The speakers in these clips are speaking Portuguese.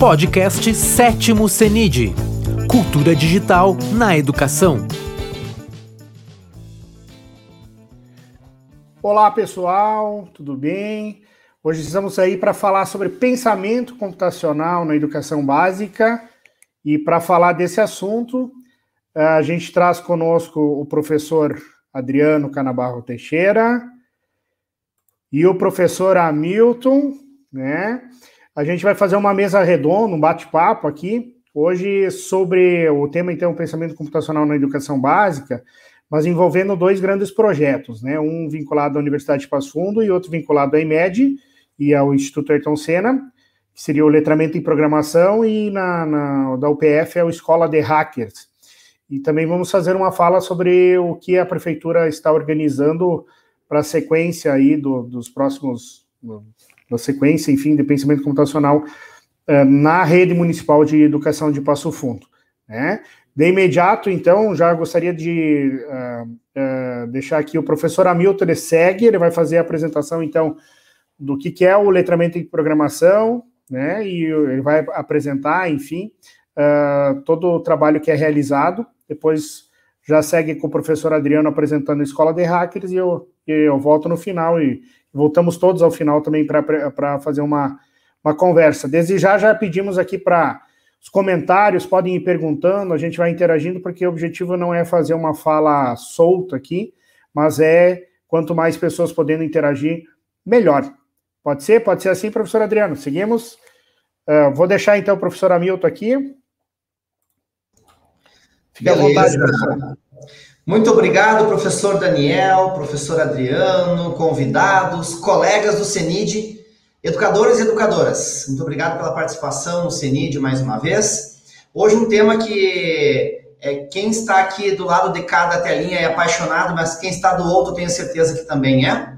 Podcast Sétimo CENID Cultura Digital na Educação. Olá pessoal, tudo bem? Hoje estamos aí para falar sobre pensamento computacional na educação básica e para falar desse assunto, a gente traz conosco o professor Adriano Canabarro Teixeira e o professor Hamilton, né? A gente vai fazer uma mesa redonda, um bate-papo aqui, hoje sobre o tema, então, pensamento computacional na educação básica, mas envolvendo dois grandes projetos, né? Um vinculado à Universidade de Passo Fundo e outro vinculado à IMED e ao Instituto Ayrton Senna, que seria o letramento em programação, e na, na da UPF é o Escola de Hackers. E também vamos fazer uma fala sobre o que a prefeitura está organizando para a sequência aí do, dos próximos da sequência, enfim, de pensamento computacional uh, na rede municipal de educação de Passo Fundo. Né? De imediato, então, já gostaria de uh, uh, deixar aqui o professor Hamilton, ele segue, ele vai fazer a apresentação, então, do que, que é o letramento em programação, né? E ele vai apresentar, enfim, todo o trabalho que é realizado. Depois já segue com o professor Adriano apresentando a Escola de Hackers e eu, eu volto no final e Voltamos todos ao final também para fazer uma, uma conversa. Desde já, já pedimos aqui para os comentários, podem ir perguntando, a gente vai interagindo, porque o objetivo não é fazer uma fala solta aqui, mas é quanto mais pessoas podendo interagir, melhor. Pode ser? Pode ser assim, professor Adriano. Seguimos. Uh, vou deixar então o professor Hamilton aqui. Fique à vontade, professor. Muito obrigado, professor Daniel, professor Adriano, convidados, colegas do CENID, educadores e educadoras. Muito obrigado pela participação no CENID mais uma vez. Hoje um tema que é, quem está aqui do lado de cada telinha é apaixonado, mas quem está do outro tenho certeza que também é,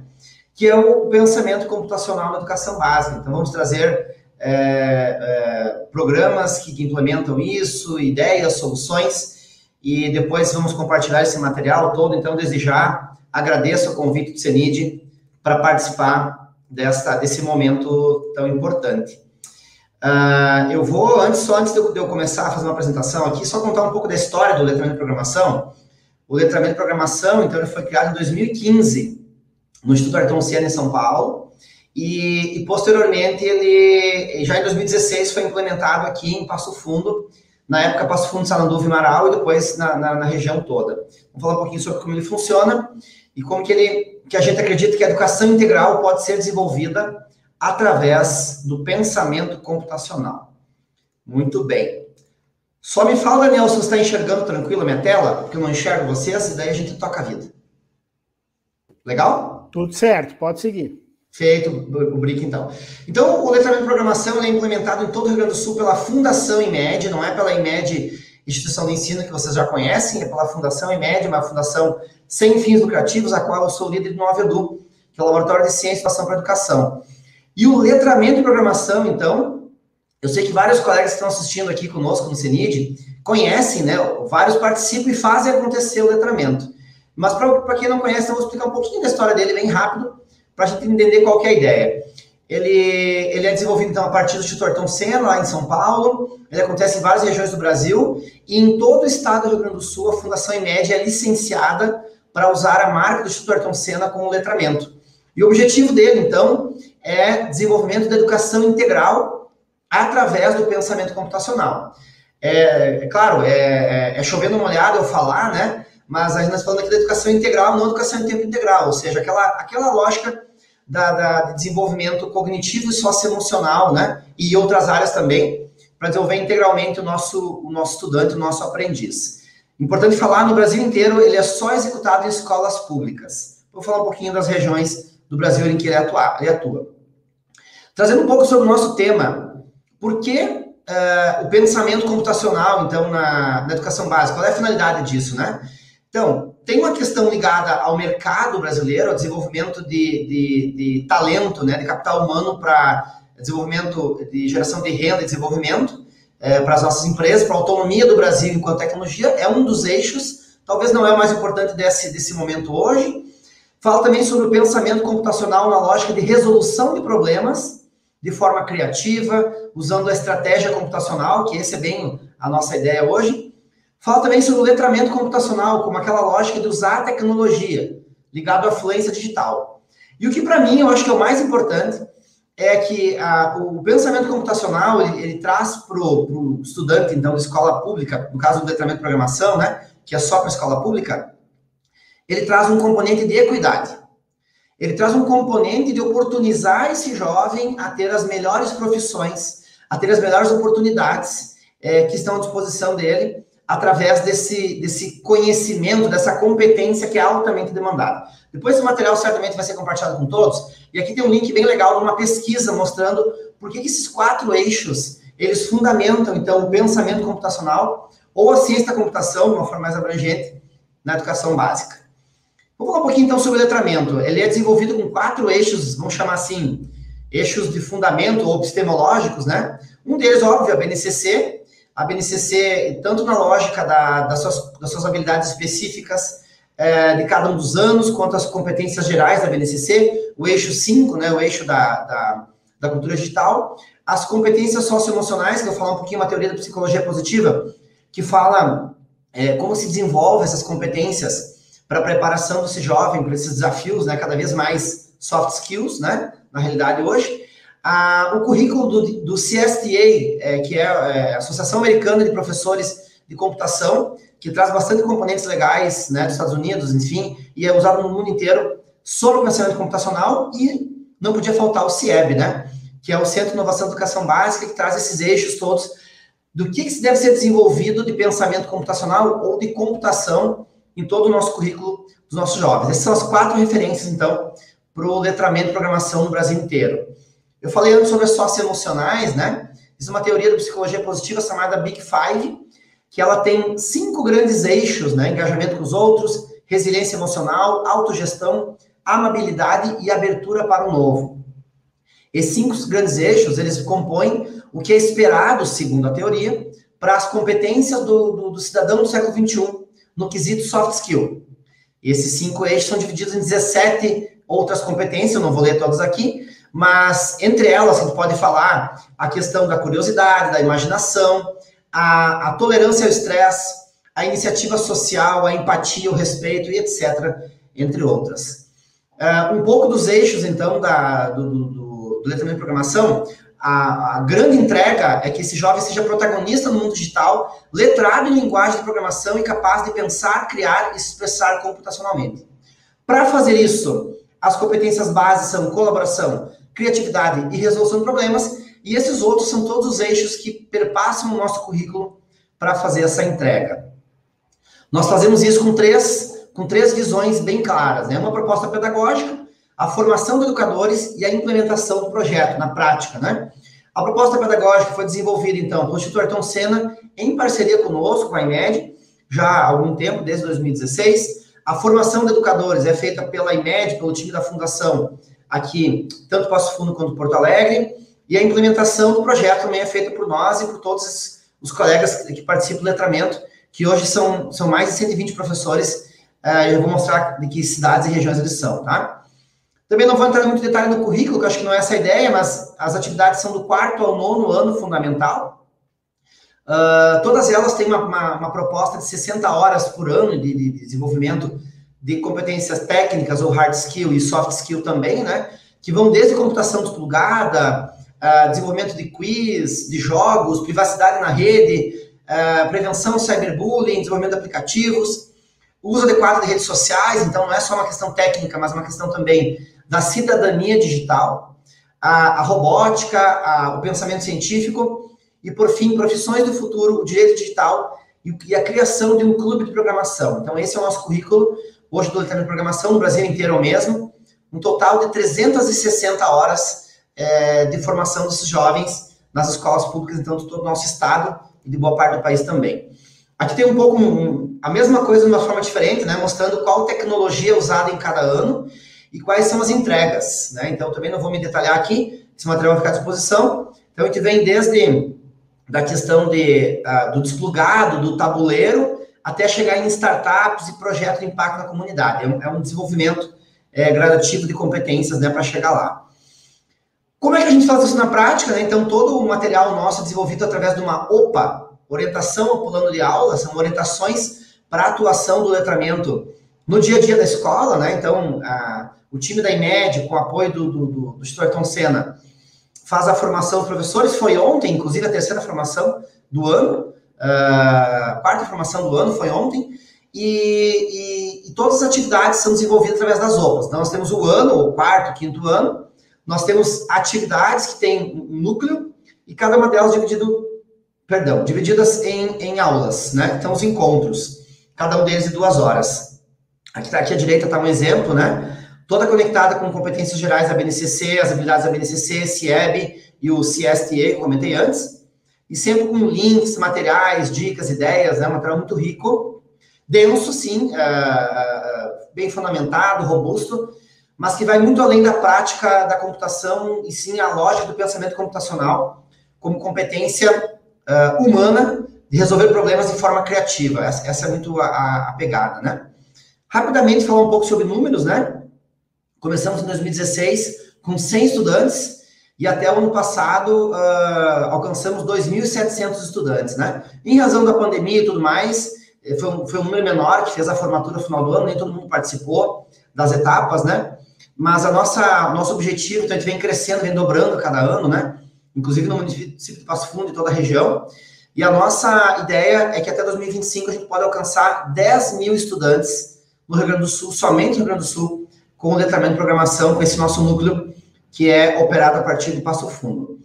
que é o pensamento computacional na educação básica. Então vamos trazer é, é, programas que implementam isso, ideias, soluções e depois vamos compartilhar esse material todo. Então, desde já, agradeço o convite do CENID para participar desta, desse momento tão importante. Uh, eu vou, antes, só antes de eu, começar a fazer uma apresentação aqui, só contar um pouco da história do letramento de programação. O letramento de programação, então, ele foi criado em 2015 no Instituto Ayrton Senna, em São Paulo, e, e posteriormente ele, já em 2016, foi implementado aqui em Passo Fundo, na época Passo Fundo, Sananduva e Marau, e depois na, na, na, região toda. Vamos falar um pouquinho sobre como ele funciona e como que, ele, que a gente acredita que a educação integral pode ser desenvolvida através do pensamento computacional. Muito bem. Só me fala, Daniel, se você está enxergando tranquilo a minha tela, porque eu não enxergo vocês, e daí a gente toca a vida. Legal? Tudo certo, pode seguir. Feito o BRIC, então. Então, o letramento de programação é implementado em todo o Rio Grande do Sul pela Fundação IMED, não é pela IMED Instituição de Ensino que vocês já conhecem, é pela Fundação IMED, uma fundação sem fins lucrativos, a qual eu sou líder do NoveEdu, que é o Laboratório de Ciência e Inovação para a Educação. E o letramento de programação, então, eu sei que vários colegas que estão assistindo aqui conosco no CENID conhecem, né? Vários participam e fazem acontecer o letramento. Mas para quem não conhece, eu vou explicar um pouquinho da história dele bem rápido, para a gente entender qual é a ideia. Ele, ele é desenvolvido, então, a partir do Instituto Ayrton Senna, lá em São Paulo. Ele acontece em várias regiões do Brasil. E em todo o estado do Rio Grande do Sul, a Fundação IMED é licenciada para usar a marca do Instituto Ayrton Senna como letramento. E o objetivo dele, então, é desenvolvimento da educação integral através do pensamento computacional. É, é claro, é, é, é chovendo uma olhada eu falar, né? mas a gente está falando aqui da educação integral, não educação em tempo integral, ou seja, aquela, aquela lógica da, da de desenvolvimento cognitivo e socioemocional, né? E outras áreas também, para desenvolver integralmente o nosso, o nosso estudante, o nosso aprendiz. Importante falar, no Brasil inteiro, ele é só executado em escolas públicas. Vou falar um pouquinho das regiões do Brasil em que ele atua. Ele atua. Trazendo um pouco sobre o nosso tema, por que uh, o pensamento computacional, então, na, na educação básica? Qual é a finalidade disso, né? Então, tem uma questão ligada ao mercado brasileiro, ao desenvolvimento de, de, de talento, né, de capital humano para desenvolvimento de geração de renda e desenvolvimento é, para as nossas empresas, para a autonomia do Brasil enquanto tecnologia, é um dos eixos, talvez não é o mais importante desse, desse momento hoje. Fala também sobre o pensamento computacional na lógica de resolução de problemas de forma criativa, usando a estratégia computacional, que esse é bem a nossa ideia hoje. Fala também sobre o letramento computacional, como aquela lógica de usar a tecnologia ligado à fluência digital. E o que para mim eu acho que é o mais importante é que a, o pensamento computacional ele, ele traz para o estudante então de escola pública, no caso do letramento de programação, né, que é só para escola pública, ele traz um componente de equidade. Ele traz um componente de oportunizar esse jovem a ter as melhores profissões, a ter as melhores oportunidades é, que estão à disposição dele através desse, desse conhecimento, dessa competência que é altamente demandada. Depois esse material certamente vai ser compartilhado com todos, e aqui tem um link bem legal de uma pesquisa mostrando por que esses quatro eixos, eles fundamentam, então, o pensamento computacional ou a ciência da computação, de uma forma mais abrangente, na educação básica. Vou falar um pouquinho, então, sobre o letramento. Ele é desenvolvido com quatro eixos, vamos chamar assim, eixos de fundamento ou epistemológicos, né? Um deles, óbvio, a BNCC, a BNCC, tanto na lógica da, das, suas, das suas habilidades específicas é, de cada um dos anos, quanto as competências gerais da BNCC, o eixo 5, né, o eixo da, da, da cultura digital, as competências socioemocionais, que eu falar um pouquinho uma teoria da psicologia positiva, que fala é, como se desenvolve essas competências para a preparação desse jovem para esses desafios, né, cada vez mais soft skills, né, na realidade hoje, a, o currículo do, do CSTA, é, que é, é, a Associação Americana de Professores de Computação, que traz bastante componentes legais né, dos Estados Unidos, enfim, e é usado no mundo inteiro sobre o pensamento computacional e não podia faltar o CIEB, né, que é o Centro de Inovação e Educação Básica, que traz esses eixos todos do que, que se deve ser desenvolvido de pensamento computacional ou de computação em todo o nosso currículo dos nossos jovens. Essas são as quatro referências, então, para o letramento de programação no Brasil inteiro. Eu falei antes sobre as socioemocionais, né? Isso é uma teoria da psicologia positiva chamada Big Five, que ela tem cinco grandes eixos, né? Engajamento com os outros, resiliência emocional, autogestão, amabilidade e abertura para o novo. Esses cinco grandes eixos, eles compõem o que é esperado, segundo a teoria, para as competências do, do, do cidadão do século XXI no quesito soft skill. Esses cinco eixos são divididos em 17 outras competências, eu não vou ler todas aqui, mas entre elas, a gente pode falar a questão da curiosidade, da imaginação, a, a tolerância ao estresse, a iniciativa social, a empatia, o respeito e etc., entre outras. Uh, um pouco dos eixos, então, da, do, do, do letramento de programação, a, a, grande entrega é que esse jovem seja protagonista no mundo digital, letrado em linguagem de programação e capaz de pensar, criar e se expressar computacionalmente. Para fazer isso, as competências bases são colaboração, criatividade e resolução de problemas, e esses outros são todos os eixos que perpassam o nosso currículo para fazer essa entrega. Nós fazemos isso com três, com três visões bem claras, né? Uma proposta pedagógica, a formação de educadores e a implementação do projeto na prática, né? A proposta pedagógica foi desenvolvida, então, pelo Instituto Ayrton Senna, em parceria conosco, com a IMED, já há algum tempo, desde 2016. A formação de educadores é feita pela IMED, pelo time da Fundação, aqui, tanto Passo Fundo quanto Porto Alegre, e a implementação do projeto também é feita por nós e por todos os colegas que participam do letramento, que hoje são, são mais de 120 professores, uh, eu vou mostrar de que cidades e regiões eles são, tá? Também não vou entrar muito detalhe no currículo, que acho que não é essa a ideia, mas as atividades são do quarto ao nono ano fundamental. Uh, todas elas têm uma, uma, uma, proposta de 60 horas por ano de, de desenvolvimento de competências técnicas ou hard skill e soft skill também, né? Que vão desde computação desplugada, uh, desenvolvimento de quiz, de jogos, privacidade na rede, uh, prevenção cyberbullying, desenvolvimento de aplicativos, uso adequado de redes sociais, então não é só uma questão técnica, mas uma questão também da cidadania digital, a, a robótica, a, o pensamento científico e, por fim, profissões do futuro, o direito digital e, e a criação de um clube de programação. Então, esse é o nosso currículo hoje do Letramento de Programação, no Brasil inteiro mesmo, um total de 360 horas é, de formação desses jovens nas escolas públicas, então, de todo o nosso estado e de boa parte do país também. Aqui tem um pouco um, a mesma coisa de uma forma diferente, né, mostrando qual tecnologia é usada em cada ano e quais são as entregas. Né? Então, também não vou me detalhar aqui, esse material vai ficar à disposição. Então, a gente vem desde da questão de, uh, do desplugado, do tabuleiro, até chegar em startups e projetos de impacto na comunidade. É um, é um desenvolvimento é, gradativo de competências né, para chegar lá. Como é que a gente faz isso na prática? Né? Então, todo o material nosso é desenvolvido através de uma OPA, Orientação ao Plano de Aula, são orientações para atuação do letramento no dia a dia da escola, né? Então, a, o time da IMED, com o apoio do, do, do, do Senna, faz a formação dos professores. Foi ontem, inclusive, a terceira formação do ano, a quarta formação do ano foi ontem, e, e, e, todas as atividades são desenvolvidas através das OPAs. Então, nós temos o ano, o quarto, quinto ano, nós temos atividades que têm um núcleo, e cada uma delas dividido, perdão, divididas em, em aulas, né? Então, os encontros, cada um deles de duas horas. Aqui, tá, aqui à direita está um exemplo, né? Toda conectada com competências gerais da BNCC, as habilidades da BNCC, CIEB e o CSTA, que eu comentei antes. E sempre com links, materiais, dicas, ideias, né? Um material muito rico. Denso, sim, uh, bem fundamentado, robusto, mas que vai muito além da prática da computação e sim a lógica do pensamento computacional como competência uh, humana de resolver problemas de forma criativa. Essa, essa é muito a, a, pegada, né? Rapidamente falar um pouco sobre números, né? Começamos em 2016 com 100 estudantes e até o ano passado uh, alcançamos 2.700 estudantes, né? Em razão da pandemia e tudo mais, eh, foi um, foi um número menor que fez a formatura no final do ano, nem todo mundo participou das etapas, né? Mas a nossa nosso objetivo, então a gente vem crescendo, vem dobrando cada ano, né? Inclusive no município de Passo Fundo e toda a região. E a nossa ideia é que até 2025 a gente pode alcançar 10 mil estudantes no Rio Grande do Sul, somente no Rio Grande do Sul, com o letramento de programação, com esse nosso núcleo que é operado a partir de Passo Fundo.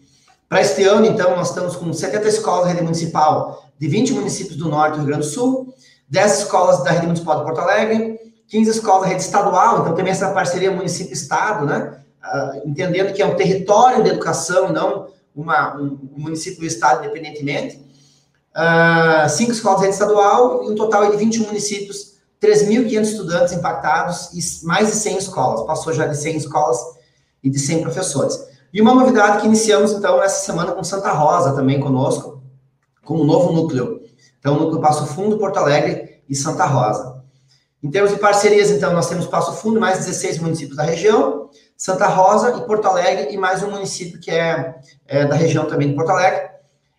Para este ano, então, nós estamos com 70 escolas da rede municipal de 20 municípios do norte do Rio Grande do Sul, 10 escolas da rede municipal de Porto Alegre, 15 escolas da rede estadual, então também essa parceria município-estado, né? Uh, entendendo que é um território de educação, não uma, um, um município e estado independentemente. Uh, cinco escolas da rede estadual e um total de 21 municípios 3.500 estudantes impactados e mais de 100 escolas. Passou já de 100 escolas e de 100 professores. E uma novidade que iniciamos, então, essa semana com Santa Rosa também conosco, com um novo núcleo. Então, o núcleo Passo Fundo, Porto Alegre e Santa Rosa. Em termos de parcerias, então, nós temos Passo Fundo, mais 16 municípios da região, Santa Rosa e Porto Alegre, e mais um município que é, é da região também de Porto Alegre.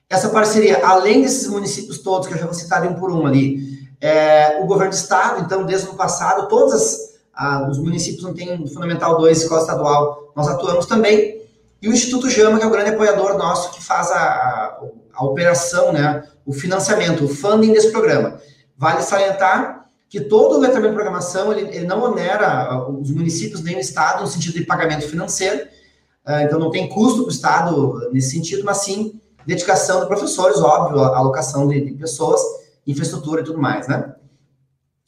Essa parceria, além desses municípios todos, que eu já vou citar um por um ali, é, o governo do estado, então, desde o ano passado, todos as, a, os municípios não têm Fundamental 2, Escola Estadual, nós atuamos também. E o Instituto Jama, que é o grande apoiador nosso, que faz a, a, operação, né, o financiamento, o funding desse programa. Vale salientar que todo o letramento de programação, ele, ele não onera os municípios nem o Estado no sentido de pagamento financeiro, uh, então não tem custo para o Estado nesse sentido, mas sim dedicação de professores, óbvio, alocação de, de pessoas, infraestrutura e tudo mais, né?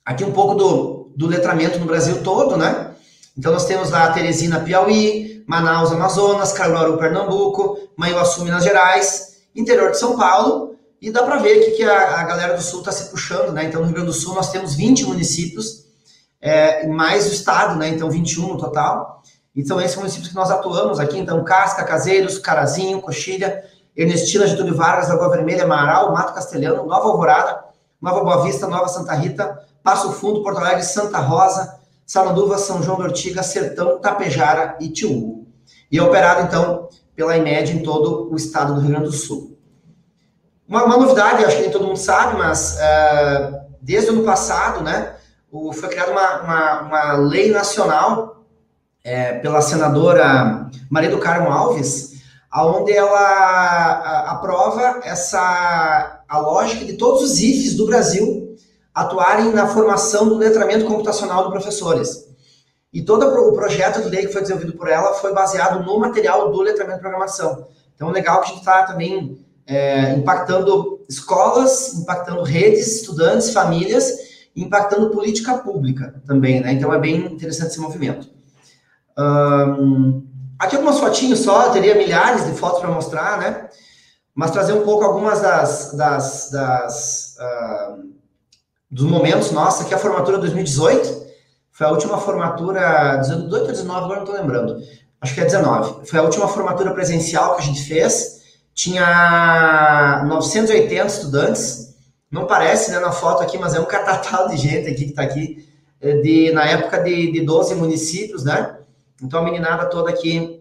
Aqui um pouco do, do letramento no Brasil todo, né? Então nós temos lá Teresina, Piauí, Manaus, Amazonas, Caruaru, Pernambuco, Manhuaçu, Minas Gerais, interior de São Paulo, e dá para ver que, que a, a, galera do Sul está se puxando, né? Então no Rio Grande do Sul nós temos 20 municípios, é, mais o estado, né? Então 21 no total. Então esses municípios que nós atuamos aqui, então Casca, Caseiros, Carazinho, Coxilha, Ernestina, Getúlio Vargas, Lagoa Vermelha, Amaral, Mato Castelhano, Nova Alvorada, Nova Boa Vista, Nova Santa Rita, Passo Fundo, Porto Alegre, Santa Rosa, Salanduva, São João do Ortiga, Sertão, Tapejara e Tiúgo. E é operado, então, pela IMED em todo o estado do Rio Grande do Sul. Uma, uma novidade, acho que nem todo mundo sabe, mas uh, desde o ano passado, né, o, foi criada uma, uma, uma, lei nacional é, pela senadora Maria do Carmo Alves, aonde ela aprova essa a lógica de todos os IFES do Brasil atuarem na formação do letramento computacional dos professores. E todo o projeto de lei que foi desenvolvido por ela foi baseado no material do letramento de programação. Então, legal que a gente está também é, impactando escolas, impactando redes, estudantes, famílias, impactando política pública também, né? Então, é bem interessante esse movimento. Aqui algumas fotinhos só, teria milhares de fotos para mostrar, né? mas trazer um pouco algumas das, das, das uh, dos momentos nossos, aqui a formatura 2018, foi a última formatura, 18 ou 19, agora não estou lembrando, acho que é 19, foi a última formatura presencial que a gente fez, tinha 980 estudantes, não parece, né, na foto aqui, mas é um catatal de gente aqui que está aqui, de, na época de, de 12 municípios, né, então a meninada toda aqui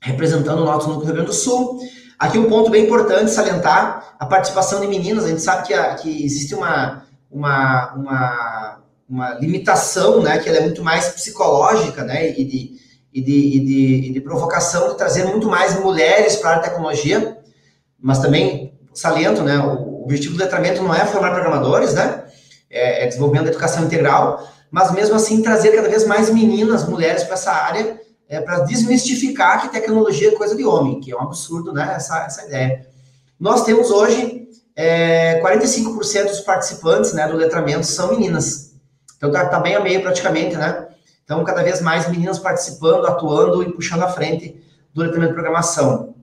representando o nosso núcleo Rio Grande do Sul. Aqui um ponto bem importante salientar, a participação de meninas. A gente sabe que, a, que existe uma, uma, uma, uma limitação, né, que ela é muito mais psicológica, né, e de, e de, e de, e de provocação de trazer muito mais mulheres para a tecnologia, mas também saliento, né, o objetivo do letramento não é formar programadores, né, é, é da educação integral, mas mesmo assim trazer cada vez mais meninas, mulheres para essa área, é, para desmistificar que tecnologia é coisa de homem, que é um absurdo, né, essa, essa ideia. Nós temos hoje é, 45% dos participantes, né, do letramento são meninas. Então tá, tá bem a meio praticamente, né? Então, cada vez mais meninas participando, atuando e puxando à frente do letramento de programação.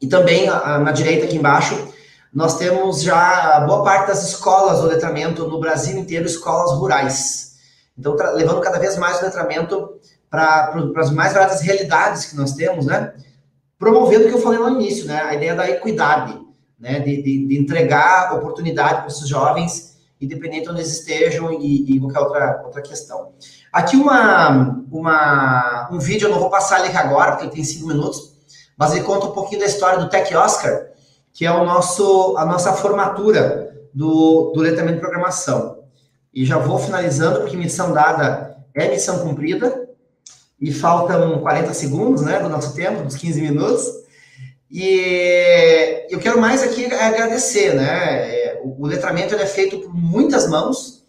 E também, na direita aqui embaixo, nós temos já boa parte das escolas do letramento no Brasil inteiro, escolas rurais. Então, levando cada vez mais o letramento para as mais variadas realidades que nós temos, né? Promovendo o que eu falei no início, né? A ideia da equidade, né? De, de, de entregar oportunidade para esses jovens, independente de onde eles estejam e, e qualquer outra, outra questão. Aqui uma, uma, um vídeo, eu não vou passar ele agora, porque ele tem cinco minutos, mas ele conta um pouquinho da história do Tech Oscar, que é o nosso, a nossa formatura do, do letramento de programação. E já vou finalizando, porque missão dada é missão cumprida, e faltam 40 segundos né, do nosso tempo, dos 15 minutos. E eu quero mais aqui agradecer, né? O letramento é feito por muitas mãos.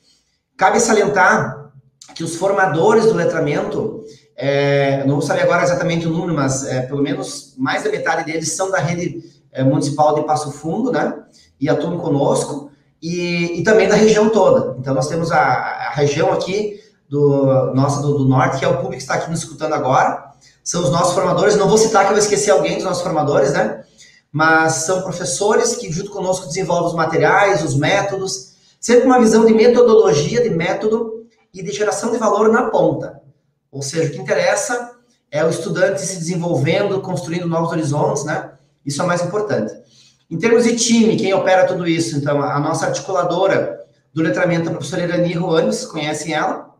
Cabe salientar que os formadores do letramento, é, não vou saber agora exatamente o número, mas é, pelo menos mais da metade deles são da rede é, municipal de Passo Fundo, né? E atuam conosco, e, e também da região toda. Então, nós temos a, a região aqui do nossa do, do, norte, que é o público que está aqui nos escutando agora. São os nossos formadores. Não vou citar que eu vou esquecer alguém dos nossos formadores, né? Mas são professores que, junto conosco, desenvolvem os materiais, os métodos, sempre com uma visão de metodologia, de método, e de geração de valor na ponta. Ou seja, o que interessa é o estudante se desenvolvendo, construindo novos horizontes, né? Isso é o mais importante. Em termos de time, quem opera tudo isso? Então, a nossa articuladora do letramento, a professora Irani Ruanes, conhecem ela?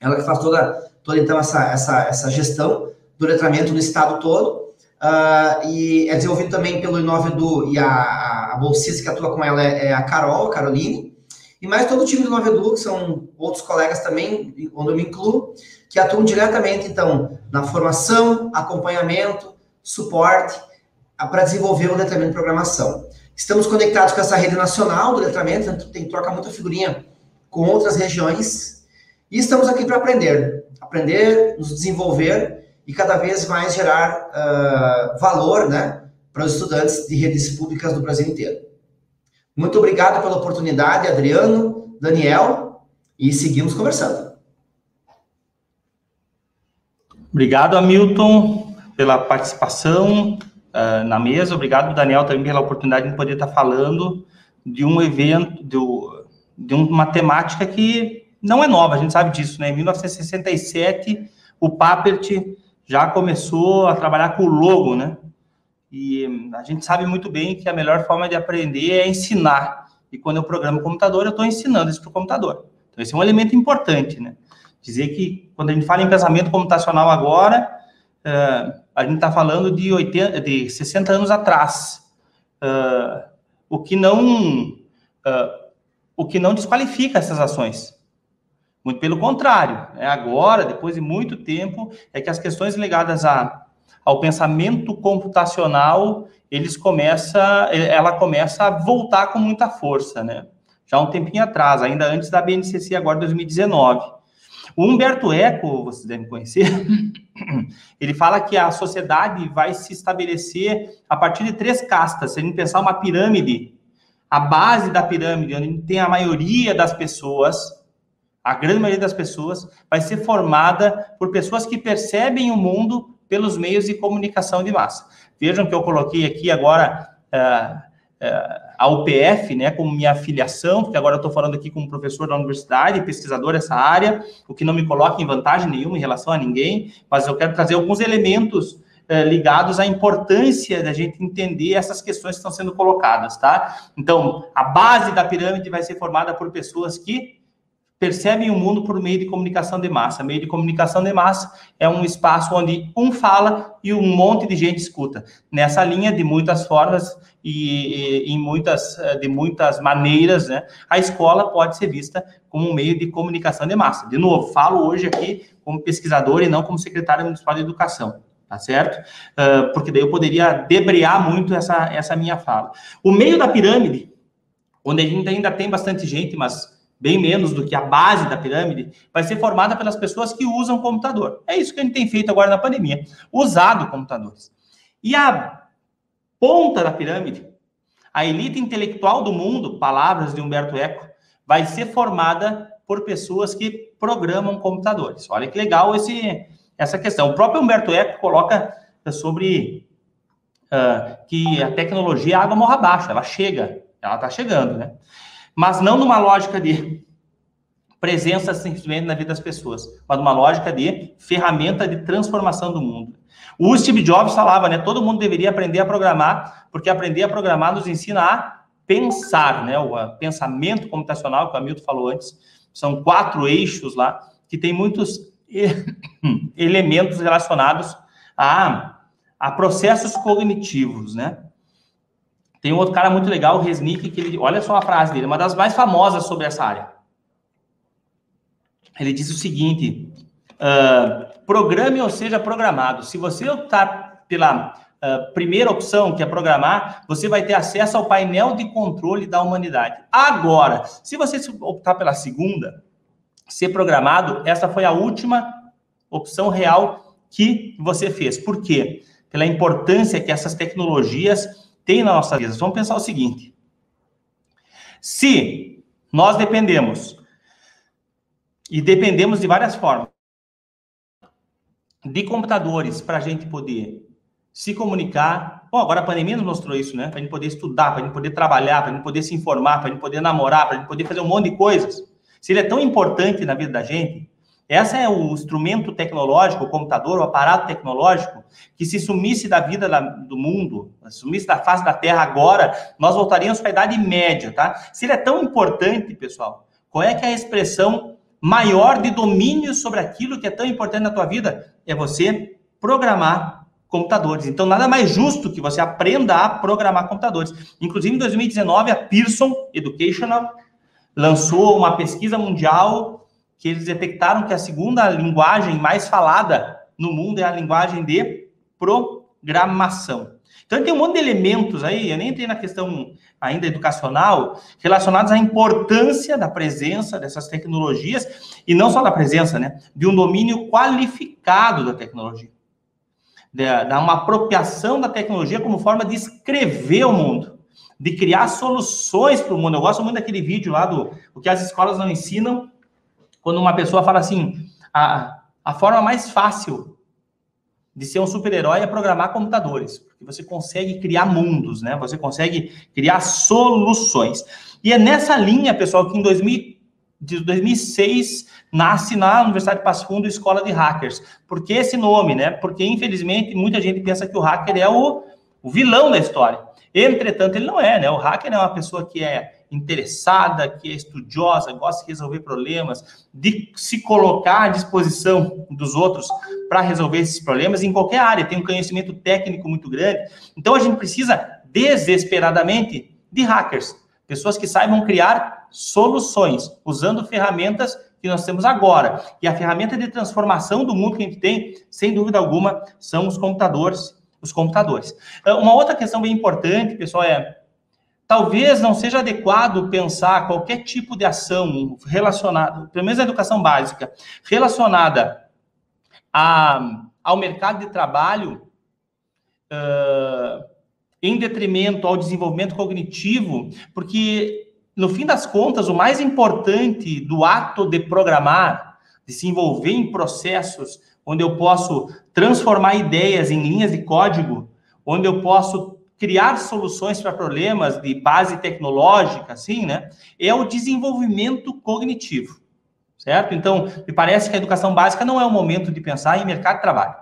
Ela que faz toda, toda então, essa, essa, essa gestão do letramento no estado todo. Uh, e é desenvolvido também pelo Inovedu e a, a, bolsista que atua com ela é, é a Carol, Caroline e mais todo o time do Nova Edu, que são outros colegas também, onde eu me incluo, que atuam diretamente, então, na formação, acompanhamento, suporte, para desenvolver o letramento de programação. Estamos conectados com essa rede nacional do letramento, então tem troca muita figurinha com outras regiões, e estamos aqui para aprender, aprender, nos desenvolver e cada vez mais gerar uh, valor, né, para os estudantes de redes públicas do Brasil inteiro. Muito obrigado pela oportunidade, Adriano, Daniel, e seguimos conversando. Obrigado, Hamilton, pela participação uh, na mesa. Obrigado, Daniel, também pela oportunidade de poder estar falando de um evento, de, de uma temática que não é nova, a gente sabe disso, né? Em 1967, o Papert já começou a trabalhar com o logo, né? E a gente sabe muito bem que a melhor forma de aprender é ensinar. E quando eu programo computador, eu estou ensinando isso para o computador. Então, esse é um elemento importante, né? Dizer que quando a gente fala em pensamento computacional agora, uh, a gente está falando de, 80, de 60 anos atrás. Uh, o que não uh, o que não desqualifica essas ações. Muito pelo contrário, é agora, depois de muito tempo, é que as questões ligadas a ao pensamento computacional, eles começa, ela começa a voltar com muita força, né? Já um tempinho atrás, ainda antes da BNCC, agora 2019. O Humberto Eco, vocês devem conhecer, ele fala que a sociedade vai se estabelecer a partir de três castas. Se a gente pensar uma pirâmide, a base da pirâmide, onde tem a maioria das pessoas, a grande maioria das pessoas, vai ser formada por pessoas que percebem o mundo pelos meios de comunicação de massa. Vejam que eu coloquei aqui agora uh, uh, a UPF, né, como minha afiliação, porque agora eu estou falando aqui como professor da universidade, pesquisador dessa área, o que não me coloca em vantagem nenhuma em relação a ninguém, mas eu quero trazer alguns elementos uh, ligados à importância da gente entender essas questões que estão sendo colocadas, tá? Então, a base da pirâmide vai ser formada por pessoas que percebem o mundo por meio de comunicação de massa. Meio de comunicação de massa é um espaço onde um fala e um monte de gente escuta. Nessa linha, de muitas formas e, e muitas, eh, de muitas maneiras, né, a escola pode ser vista como um meio de comunicação de massa. De novo, falo hoje aqui como pesquisador e não como secretário municipal de educação tá certo? Uh, porque daí eu poderia debrear muito essa, essa minha fala. O meio da pirâmide, onde ainda tem bastante gente, mas bem menos do que a base da pirâmide, vai ser formada pelas pessoas que usam computador. É isso que a gente tem feito agora na pandemia, usado computadores. E a ponta da pirâmide, a elite intelectual do mundo, palavras de Humberto Eco, vai ser formada por pessoas que programam computadores. Olha que legal esse, essa questão. O próprio Humberto Eco coloca sobre uh, que a tecnologia é água morra abaixo, ela chega, ela está chegando, né? Mas não numa lógica de presença simplesmente na vida das pessoas, mas numa lógica de ferramenta de transformação do mundo. O Steve Jobs falava, né? Todo mundo deveria aprender a programar, porque aprender a programar nos ensina a pensar, né? O pensamento computacional que o Hamilton falou antes, são quatro eixos lá que tem muitos elementos relacionados a, a processos cognitivos, né? Tem um outro cara muito legal, o Resnick, que ele, olha só a frase dele, uma das mais famosas sobre essa área. Ele diz o seguinte: uh, programe ou seja programado. Se você optar pela uh, primeira opção, que é programar, você vai ter acesso ao painel de controle da humanidade. Agora, se você optar pela segunda, ser programado, essa foi a última opção real que você fez. Por quê? Pela importância que essas tecnologias tem na nossa vida. Vamos pensar o seguinte: se nós dependemos, e dependemos de várias formas, de computadores para a gente poder se comunicar. Bom, agora a pandemia nos mostrou isso, né? Para a gente poder estudar, para a gente poder trabalhar, para a gente poder se informar, para a gente poder namorar, para a gente poder fazer um monte de coisas. Se ele é tão importante na vida da gente, essa é o instrumento tecnológico, o computador, o aparato tecnológico, que se sumisse da vida da, do mundo, sumisse da face da Terra agora, nós voltaríamos para a Idade Média, tá? Se ele é tão importante, pessoal, qual é que é a expressão maior de domínio sobre aquilo que é tão importante na tua vida? É você programar computadores. Então, nada mais justo que você aprenda a programar computadores. Inclusive, em 2019, a Pearson Educational lançou uma pesquisa mundial que eles detectaram que a segunda linguagem mais falada no mundo é a linguagem de programação. Então, tem um monte de elementos aí, eu nem entrei na questão ainda educacional, relacionados à importância da presença dessas tecnologias, e não só da presença, né, de um domínio qualificado da tecnologia. Da uma apropriação da tecnologia como forma de escrever o mundo, de criar soluções para o mundo. Eu gosto muito daquele vídeo lá do o que as escolas não ensinam quando uma pessoa fala assim, a, a forma mais fácil de ser um super-herói é programar computadores, porque você consegue criar mundos, né? Você consegue criar soluções. E é nessa linha, pessoal, que em 2000, de 2006 nasce na Universidade de Passo Fundo Escola de Hackers. Por que esse nome, né? Porque, infelizmente, muita gente pensa que o hacker é o, o vilão da história. Entretanto, ele não é, né? O hacker é uma pessoa que é interessada, que é estudiosa, gosta de resolver problemas, de se colocar à disposição dos outros para resolver esses problemas em qualquer área, tem um conhecimento técnico muito grande. Então a gente precisa desesperadamente de hackers, pessoas que saibam criar soluções usando ferramentas que nós temos agora. E a ferramenta de transformação do mundo que a gente tem, sem dúvida alguma, são os computadores. Os computadores. Uma outra questão bem importante, pessoal, é talvez não seja adequado pensar qualquer tipo de ação relacionada, pelo menos a educação básica, relacionada a, ao mercado de trabalho, uh, em detrimento ao desenvolvimento cognitivo, porque, no fim das contas, o mais importante do ato de programar, de se envolver em processos onde eu posso transformar ideias em linhas de código, onde eu posso criar soluções para problemas de base tecnológica, assim, né? É o desenvolvimento cognitivo, certo? Então, me parece que a educação básica não é o momento de pensar em mercado de trabalho,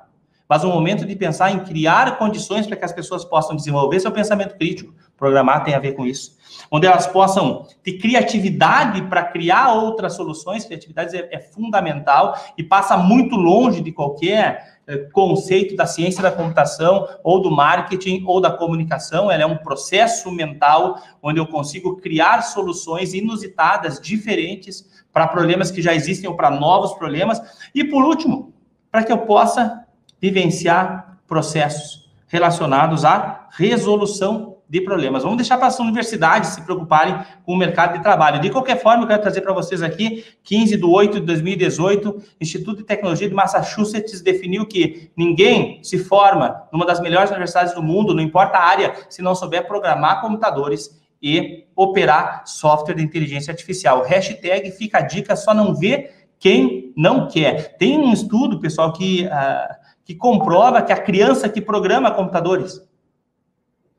mas o momento de pensar em criar condições para que as pessoas possam desenvolver seu pensamento crítico. Programar tem a ver com isso. Onde elas possam ter criatividade para criar outras soluções. Criatividade é, é fundamental e passa muito longe de qualquer conceito da ciência da computação ou do marketing ou da comunicação, ela é um processo mental onde eu consigo criar soluções inusitadas, diferentes para problemas que já existem ou para novos problemas. E por último, para que eu possa vivenciar processos relacionados à resolução de problemas. Vamos deixar para as universidades se preocuparem com o mercado de trabalho. De qualquer forma, eu quero trazer para vocês aqui, 15 de 8 de 2018, Instituto de Tecnologia de Massachusetts definiu que ninguém se forma numa das melhores universidades do mundo, não importa a área, se não souber programar computadores e operar software de inteligência artificial. Hashtag fica a dica, só não vê quem não quer. Tem um estudo, pessoal, que, uh, que comprova que a criança que programa computadores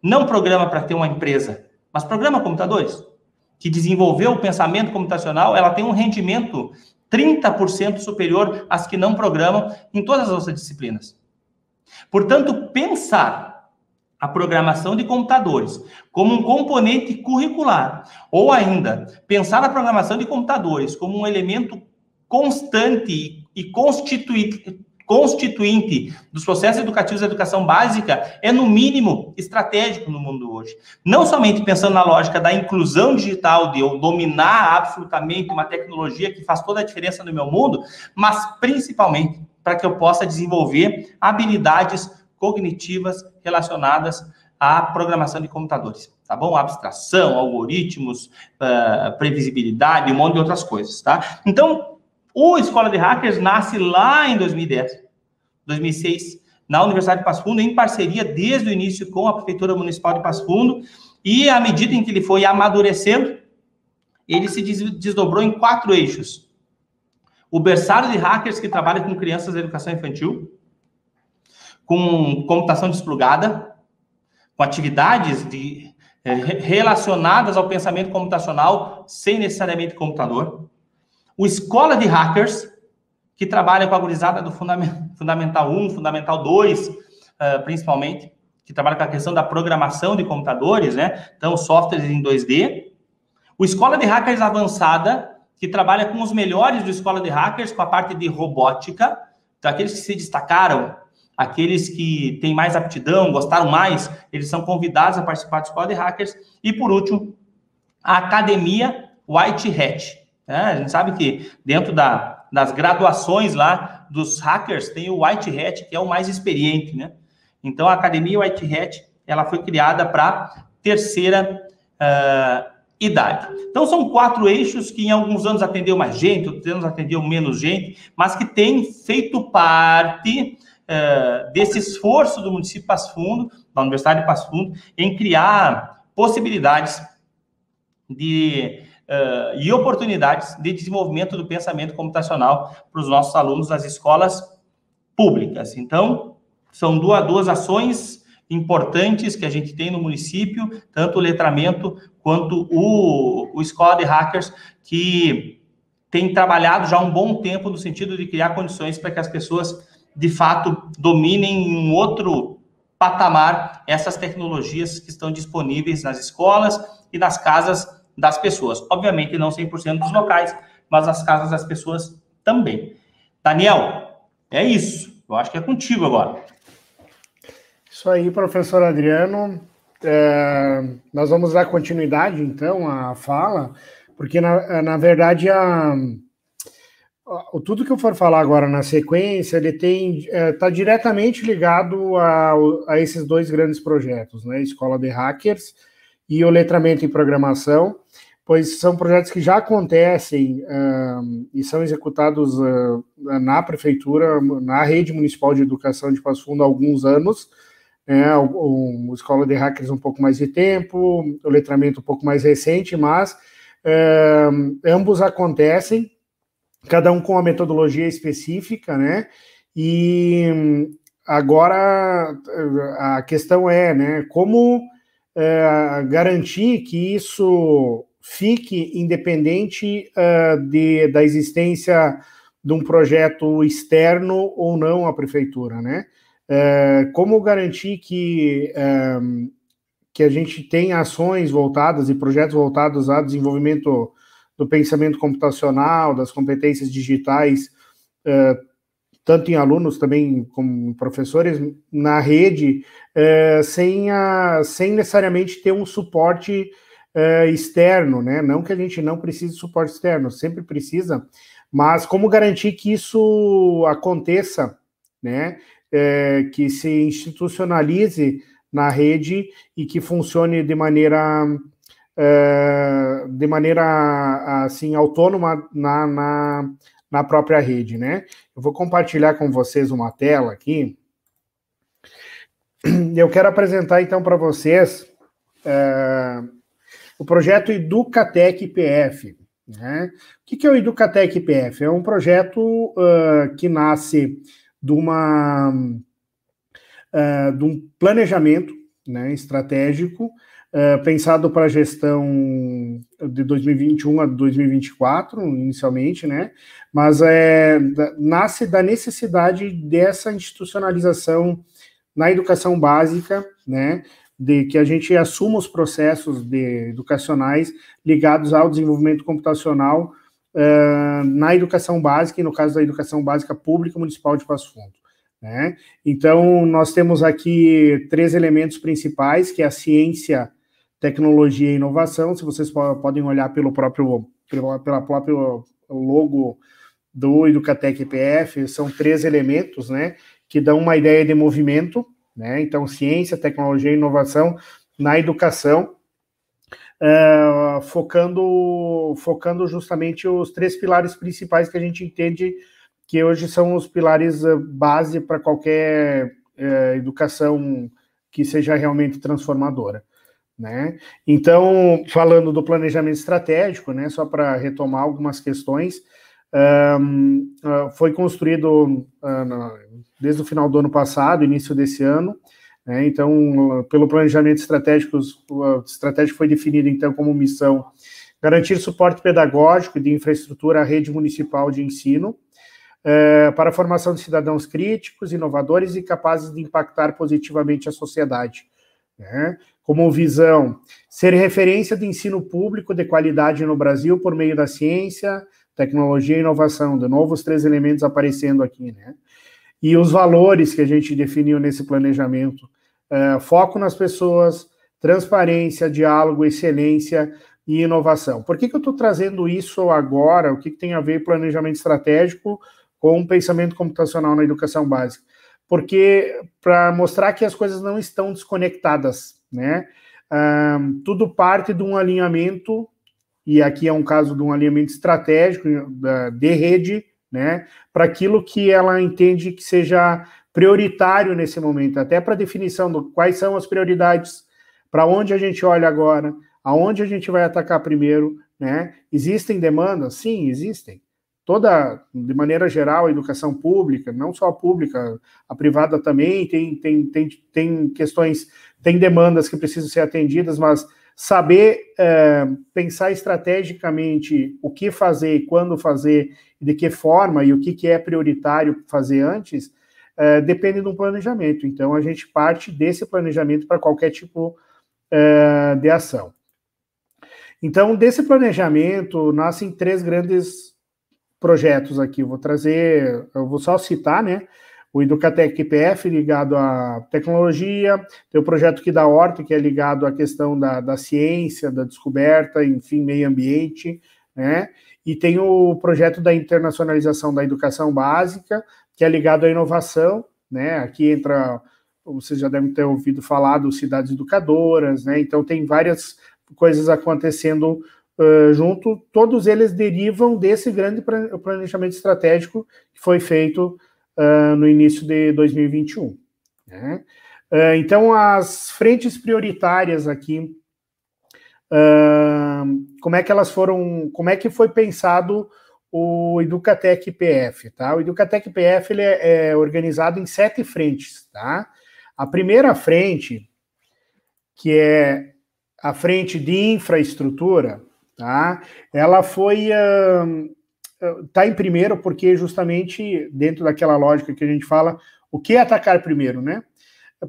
não programa para ter uma empresa, mas programa computadores, que desenvolveu o pensamento computacional, ela tem um rendimento 30% superior às que não programam em todas as outras disciplinas. Portanto, pensar a programação de computadores como um componente curricular, ou ainda pensar a programação de computadores como um elemento constante e constituinte, constituinte dos processos educativos da educação básica é, no mínimo, estratégico no mundo hoje. Não somente pensando na lógica da inclusão digital, de eu dominar absolutamente uma tecnologia que faz toda a diferença no meu mundo, mas principalmente para que eu possa desenvolver habilidades cognitivas relacionadas à programação de computadores, tá bom? Abstração, algoritmos, uh, previsibilidade, um monte de outras coisas, tá? Então, o Escola de Hackers nasce lá em 2010, 2006, na Universidade de Passo Fundo, em parceria desde o início com a Prefeitura Municipal de Passo Fundo, e à medida em que ele foi amadurecendo, ele se desdobrou em quatro eixos. O berçário de hackers que trabalha com crianças da educação infantil, com computação desplugada, com atividades de, eh, relacionadas ao pensamento computacional sem necessariamente computador o Escola de Hackers, que trabalha com a gurizada do Fundamental 1, Fundamental 2, uh, eh, principalmente, que trabalha com a questão da programação de computadores, né? Então, softwares em 2D. O Escola de Hackers Avançada, que trabalha com os melhores do Escola de Hackers, com a parte de robótica, então, aqueles que se destacaram, aqueles que têm mais aptidão, gostaram mais, eles são convidados a participar da Escola de Hackers. E, por último, a Academia White Hat, é, a gente sabe que dentro da, das graduações lá dos hackers tem o White Hat, que é o mais experiente, né? Então, a Academia White Hat, ela foi criada para terceira uh, idade. Então, são quatro eixos que em alguns anos atendeu mais gente, outros anos atendeu menos gente, mas que tem feito parte uh, desse esforço do município Passo Fundo, da Universidade de Passo Fundo, em criar possibilidades de uh, e oportunidades de desenvolvimento do pensamento computacional para os nossos alunos das escolas públicas. Então, são duas, duas ações importantes que a gente tem no município, tanto o letramento quanto o, o Escola de Hackers, que tem trabalhado já um bom tempo no sentido de criar condições para que as pessoas, de fato, dominem em um outro patamar essas tecnologias que estão disponíveis nas escolas e nas casas das pessoas. Obviamente, não 100% dos locais, mas as casas das pessoas também. Daniel, é isso. Eu acho que é contigo agora. Isso aí, professor Adriano. É, nós vamos dar continuidade, então, à fala, porque, na, na verdade, a, a, tudo que eu for falar agora na sequência, ele tem está é, tá diretamente ligado a, a esses dois grandes projetos, né? Escola de Hackers e o letramento em programação, pois são projetos que já acontecem uh, e são executados uh, na prefeitura, na rede municipal de educação de Passo Fundo há alguns anos. Né, o, o, Escola de Hackers um pouco mais de tempo, o letramento um pouco mais recente, mas uh, ambos acontecem, cada um com uma metodologia específica, né? E agora a questão é, né, como é, garantir que isso fique independente uh, de, da existência de um projeto externo ou não à prefeitura, né? é, como garantir que, é, que a gente tem ações voltadas e projetos voltados a desenvolvimento do pensamento computacional, das competências digitais, é, tanto em alunos também como professores, na rede, sem, a, sem necessariamente ter um suporte é, externo, né? Não que a gente não precise de suporte externo, sempre precisa, mas como garantir que isso aconteça, né? É, que se institucionalize na rede e que funcione de maneira é, de maneira assim autônoma na, na, na própria rede, né? Eu vou compartilhar com vocês uma tela aqui. Eu quero apresentar então para vocês o projeto Educatec PF. Né? O que é o Educatec PF? É um projeto uh, que nasce de, uma, uh, de um planejamento né, estratégico é, pensado para a gestão de 2021 a 2024, inicialmente, né? Mas é, nasce da necessidade dessa institucionalização na educação básica, né? De que a gente assuma os processos de, educacionais ligados ao desenvolvimento computacional uh, na educação básica, e no caso da educação básica pública municipal de Passo Fundo. Né? Então, nós temos aqui três elementos principais, que é a ciência tecnologia e inovação. Se vocês podem olhar pelo próprio pela, pela próprio logo do Educatec PF, são três elementos, né, que dão uma ideia de movimento, né? Então, ciência, tecnologia e inovação na educação, uh, focando focando justamente os três pilares principais que a gente entende que hoje são os pilares uh, base para qualquer uh, educação que seja realmente transformadora. Né? Então, falando do planejamento estratégico, né, só para retomar algumas questões, um, uh, foi construído uh, desde o final do ano passado, início desse ano. Né, então, pelo planejamento estratégico, o estratégico foi definido então como missão garantir suporte pedagógico de infraestrutura à rede municipal de ensino para a formação de cidadãos críticos, inovadores e capazes de impactar positivamente a sociedade. Né? como visão ser referência de ensino público de qualidade no Brasil por meio da ciência, tecnologia e inovação, de novo os três elementos aparecendo aqui, né? E os valores que a gente definiu nesse planejamento, é, foco nas pessoas, transparência, diálogo, excelência e inovação. Por que, que eu estou trazendo isso agora? O que, que tem a ver planejamento estratégico com pensamento computacional na educação básica? Porque para mostrar que as coisas não estão desconectadas, né? Um, tudo parte de um alinhamento, e aqui é um caso de um alinhamento estratégico de rede, né? Para aquilo que ela entende que seja prioritário nesse momento, até para definição do quais são as prioridades, para onde a gente olha agora, aonde a gente vai atacar primeiro, né? Existem demandas? Sim, existem toda, de maneira geral, a educação pública, não só a pública, a privada também tem, tem, tem, tem questões, tem demandas que precisam ser atendidas, mas saber é, pensar estrategicamente o que fazer, quando fazer, de que forma e o que, que é prioritário fazer antes, é, depende de um planejamento. Então, a gente parte desse planejamento para qualquer tipo é, de ação. Então, desse planejamento nascem três grandes projetos aqui. Eu vou trazer, eu vou só citar, né? O Educatec PF ligado à tecnologia, tem o projeto aqui da Horta, que é ligado à questão da, da ciência, da descoberta, enfim, meio ambiente, né? E tem o projeto da internacionalização da educação básica, que é ligado à inovação, né? Aqui entra, vocês já devem ter ouvido falar dos cidades educadoras, né? Então tem várias coisas acontecendo uh, junto, todos eles derivam desse grande planejamento estratégico que foi feito uh, no início de 2021. Né? Uh, então, as frentes prioritárias aqui, como é que elas foram, como é que foi pensado o Educatec PF, tá? O Educatec PF ele é, é organizado em sete frentes, tá? A primeira frente, que é a frente de infraestrutura, Tá? Ela foi. Uh, tá em primeiro porque justamente dentro daquela lógica que a gente fala, o que atacar primeiro, né?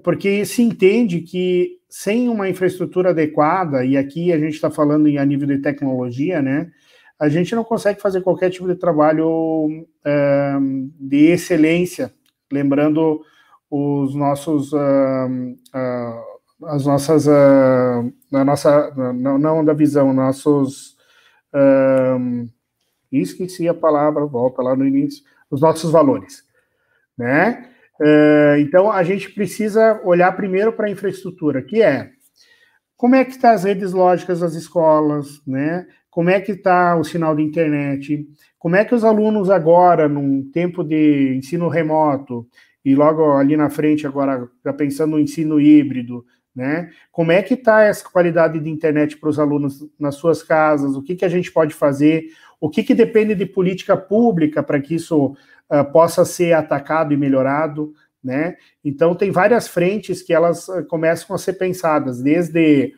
Porque se entende que sem uma infraestrutura adequada, e aqui a gente está falando em, a nível de tecnologia, né? A gente não consegue fazer qualquer tipo de trabalho é, de excelência, lembrando os nossos uh, uh, as nossas uh, nossa não, não da visão nossos uh, esqueci a palavra volta lá no início os nossos valores né uh, então a gente precisa olhar primeiro para a infraestrutura que é como é que está as redes lógicas das escolas né como é que está o sinal de internet como é que os alunos agora num tempo de ensino remoto e logo ali na frente, agora, já pensando no ensino híbrido, né? Como é que está essa qualidade de internet para os alunos nas suas casas? O que, que a gente pode fazer? O que, que depende de política pública para que isso uh, possa ser atacado e melhorado? Né? Então, tem várias frentes que elas uh, começam a ser pensadas, desde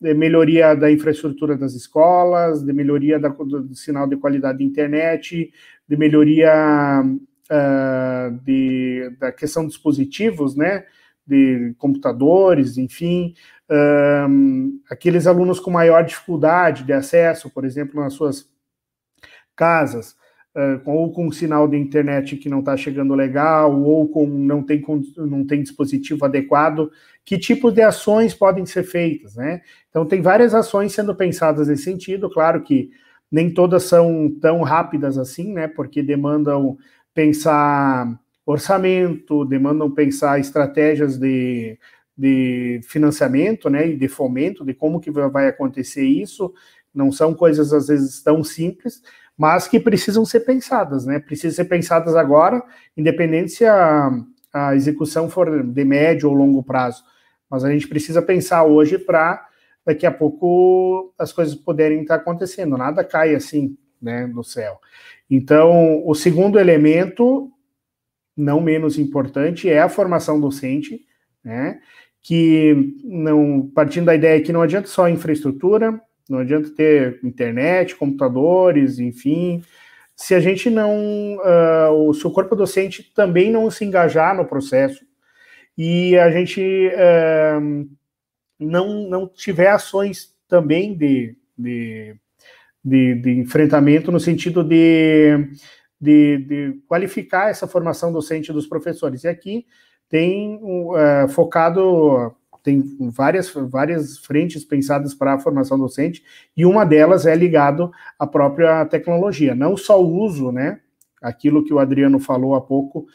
de melhoria da infraestrutura das escolas, de melhoria da, do sinal de qualidade de internet, de melhoria uh, de, da questão dos dispositivos, né, de computadores, enfim, um, aqueles alunos com maior dificuldade de acesso, por exemplo, nas suas casas, ou com sinal de internet que não está chegando legal, ou com não tem, não tem dispositivo adequado, que tipo de ações podem ser feitas, né? Então, tem várias ações sendo pensadas nesse sentido, claro que nem todas são tão rápidas assim, né? Porque demandam pensar orçamento, demandam pensar estratégias de, de financiamento, né, e de fomento, de como que vai acontecer isso. Não são coisas às vezes tão simples, mas que precisam ser pensadas, né? Precisam ser pensadas agora, independente se a, a execução for de médio ou longo prazo. Mas a gente precisa pensar hoje para daqui a pouco as coisas poderem estar acontecendo. Nada cai assim, né, no céu. Então, o segundo elemento, não menos importante, é a formação docente, né? Que não partindo da ideia que não adianta só infraestrutura, não adianta ter internet, computadores, enfim, se a gente não, uh, o seu corpo docente também não se engajar no processo e a gente uh, não, não tiver ações também de, de de, de enfrentamento no sentido de, de, de, qualificar essa formação docente dos professores. E aqui tem uh, focado, tem várias, várias frentes pensadas para a formação docente, e uma delas é ligado à própria tecnologia, não só o uso, né? Aquilo que o Adriano falou há pouco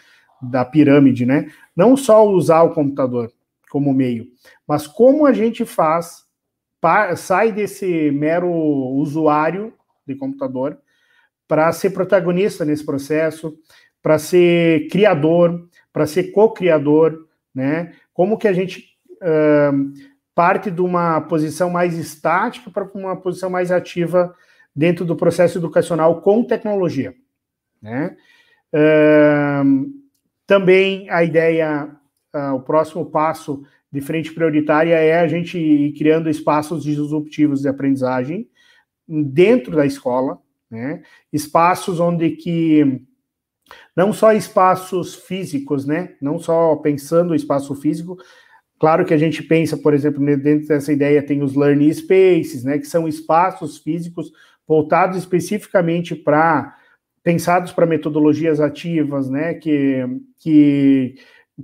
da pirâmide, né? Não só usar o computador como meio, mas como a gente faz sai desse mero usuário de computador para ser protagonista nesse processo, para ser criador, para ser co-criador, né? Como que a gente parte de uma posição mais estática para uma posição mais ativa dentro do processo educacional com tecnologia, né? Uh, também a ideia, uh, o próximo passo de frente prioritária é a gente ir criando espaços disruptivos de aprendizagem dentro da escola, né? Espaços onde que não só espaços físicos, né? Não só pensando o espaço físico, claro que a gente pensa, por exemplo, dentro dessa ideia tem os learning spaces, né? Que são espaços físicos voltados especificamente para pensados para metodologias ativas, né? Que que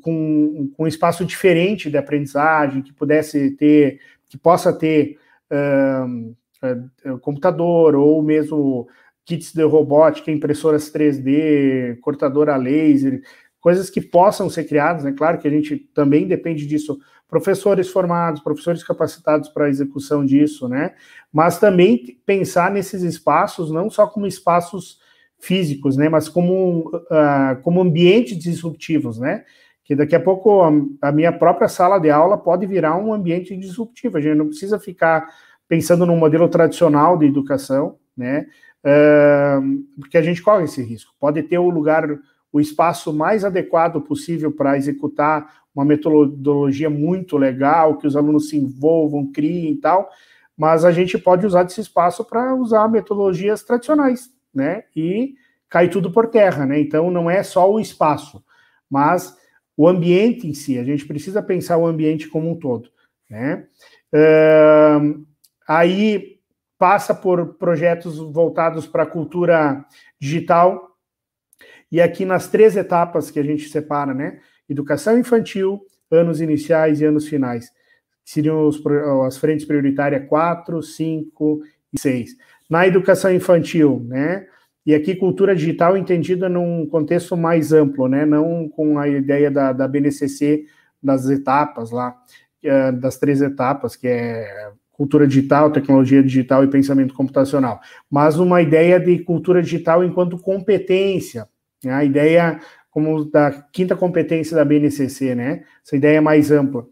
com, com um espaço diferente de aprendizagem, que pudesse ter, que possa ter um, computador ou mesmo kits de robótica, impressoras 3D, cortadora laser, coisas que possam ser criadas, né? Claro que a gente também depende disso, professores formados, professores capacitados para a execução disso, né? Mas também pensar nesses espaços não só como espaços físicos, né? Mas como, uh, como ambientes disruptivos, né? que daqui a pouco a, minha própria sala de aula pode virar um ambiente disruptivo. A gente não precisa ficar pensando num modelo tradicional de educação, né? Uh, porque a gente corre esse risco. Pode ter o lugar, o espaço mais adequado possível para executar uma metodologia muito legal, que os alunos se envolvam, criem e tal, mas a gente pode usar esse espaço para usar metodologias tradicionais, né? E cai tudo por terra, né? Então não é só o espaço, mas o ambiente em si, a gente precisa pensar o ambiente como um todo, né? Uh, aí passa por projetos voltados para a cultura digital, e aqui nas três etapas que a gente separa, né? Educação infantil, anos iniciais e anos finais. Seriam os, as frentes prioritárias 4, 5 e 6. Na educação infantil, né? E aqui cultura digital entendida num contexto mais amplo, né? Não com a ideia da, da BNCC das etapas lá, é, das três etapas, que é cultura digital, tecnologia digital e pensamento computacional, mas uma ideia de cultura digital enquanto competência? A ideia como da quinta competência da BNCC, né? Essa ideia mais ampla,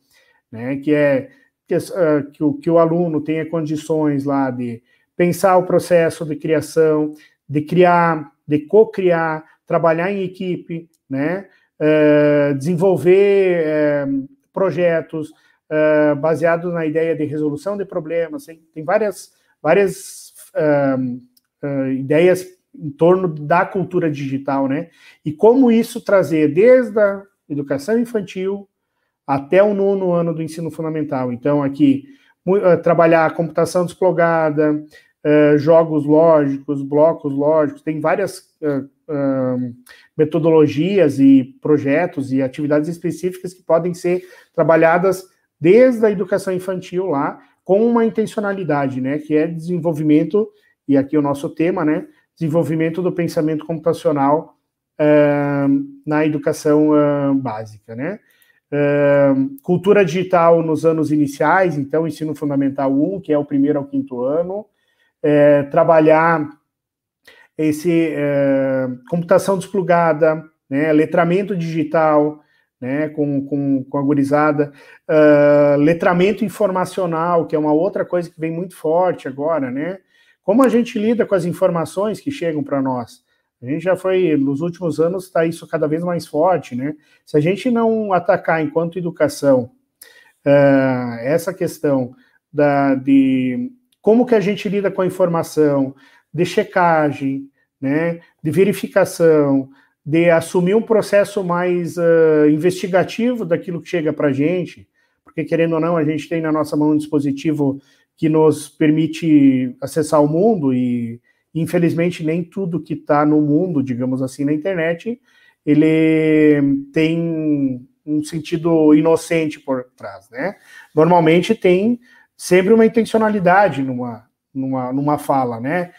né? Que é que, uh, que, o, que o aluno tenha condições lá de pensar o processo de criação, de criar, de co-criar, trabalhar em equipe, né? Uh, desenvolver uh, projetos uh, baseados na ideia de resolução de problemas. Tem, tem várias, várias ideias em torno da cultura digital, né? E como isso trazer desde a educação infantil até o nono ano do ensino fundamental. Então, aqui, uh, trabalhar computação desplogada, uh, jogos lógicos, blocos lógicos, tem várias uh, metodologias e projetos e atividades específicas que podem ser trabalhadas desde a educação infantil lá, com uma intencionalidade, né? Que é desenvolvimento, e aqui é o nosso tema, né? Desenvolvimento do pensamento computacional uh, na educação uh, básica, né? Uh, cultura digital nos anos iniciais, então ensino fundamental 1, que é o primeiro ao quinto ano, é, trabalhar esse computação desplugada, né, letramento digital, né, com, com, com a gurizada, letramento informacional, que é uma outra coisa que vem muito forte agora, né, como a gente lida com as informações que chegam para nós? A gente já foi, nos últimos anos, está isso cada vez mais forte, né? Se a gente não atacar enquanto educação uh, essa questão da, de como que a gente lida com a informação, de checagem, né, de verificação, de assumir um processo mais uh, investigativo daquilo que chega para a gente, porque querendo ou não, a gente tem na nossa mão um dispositivo que nos permite acessar o mundo e, infelizmente, nem tudo que está no mundo, digamos assim, na internet, ele tem um sentido inocente por trás, né? Normalmente tem sempre uma intencionalidade numa, numa, numa fala, né?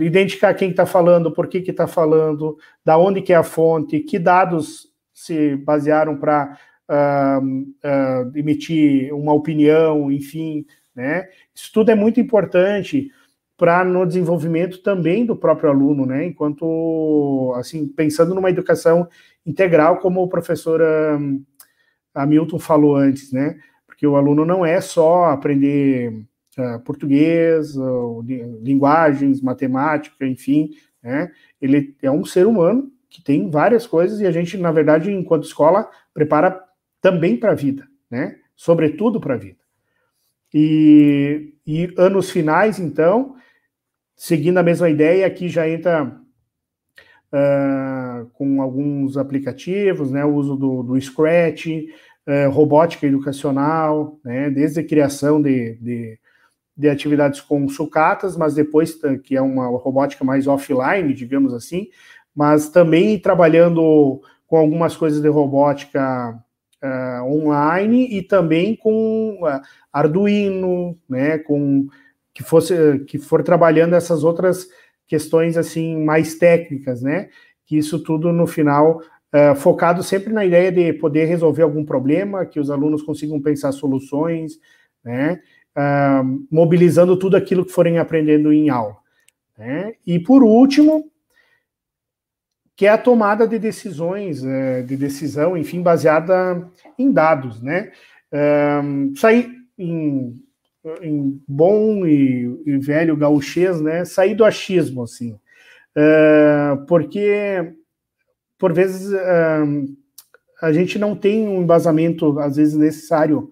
Identificar quem está falando, por que está falando, da onde que é a fonte, que dados se basearam para uh, uh, emitir uma opinião, enfim, né? Isso tudo é muito importante para no desenvolvimento também do próprio aluno, né? Enquanto, assim, pensando numa educação integral, como o professor Hamilton falou antes, né? Porque o aluno não é só aprender uh, português, uh, linguagens, matemática, enfim, né? Ele é um ser humano que tem várias coisas e a gente, na verdade, enquanto escola, prepara também para a vida, né? Sobretudo para a vida. E, e anos finais, então, seguindo a mesma ideia, aqui já entra uh, com alguns aplicativos, né, o uso do, do Scratch, uh, robótica educacional, né, desde a criação de, de, de, atividades com sucatas, mas depois, que é uma robótica mais offline, digamos assim, mas também trabalhando com algumas coisas de robótica uh, online e também com uh, Arduino, né, com que fosse que for trabalhando essas outras questões assim mais técnicas, né, que isso tudo no final uh, focado sempre na ideia de poder resolver algum problema, que os alunos consigam pensar soluções, né, mobilizando tudo aquilo que forem aprendendo em aula. Né? E por último, que é a tomada de decisões, é, de decisão, enfim, baseada em dados, né? Sair em, em bom e, e, velho gauchês, né? Sair do achismo, assim. Porque, por vezes, a gente não tem um embasamento, às vezes, necessário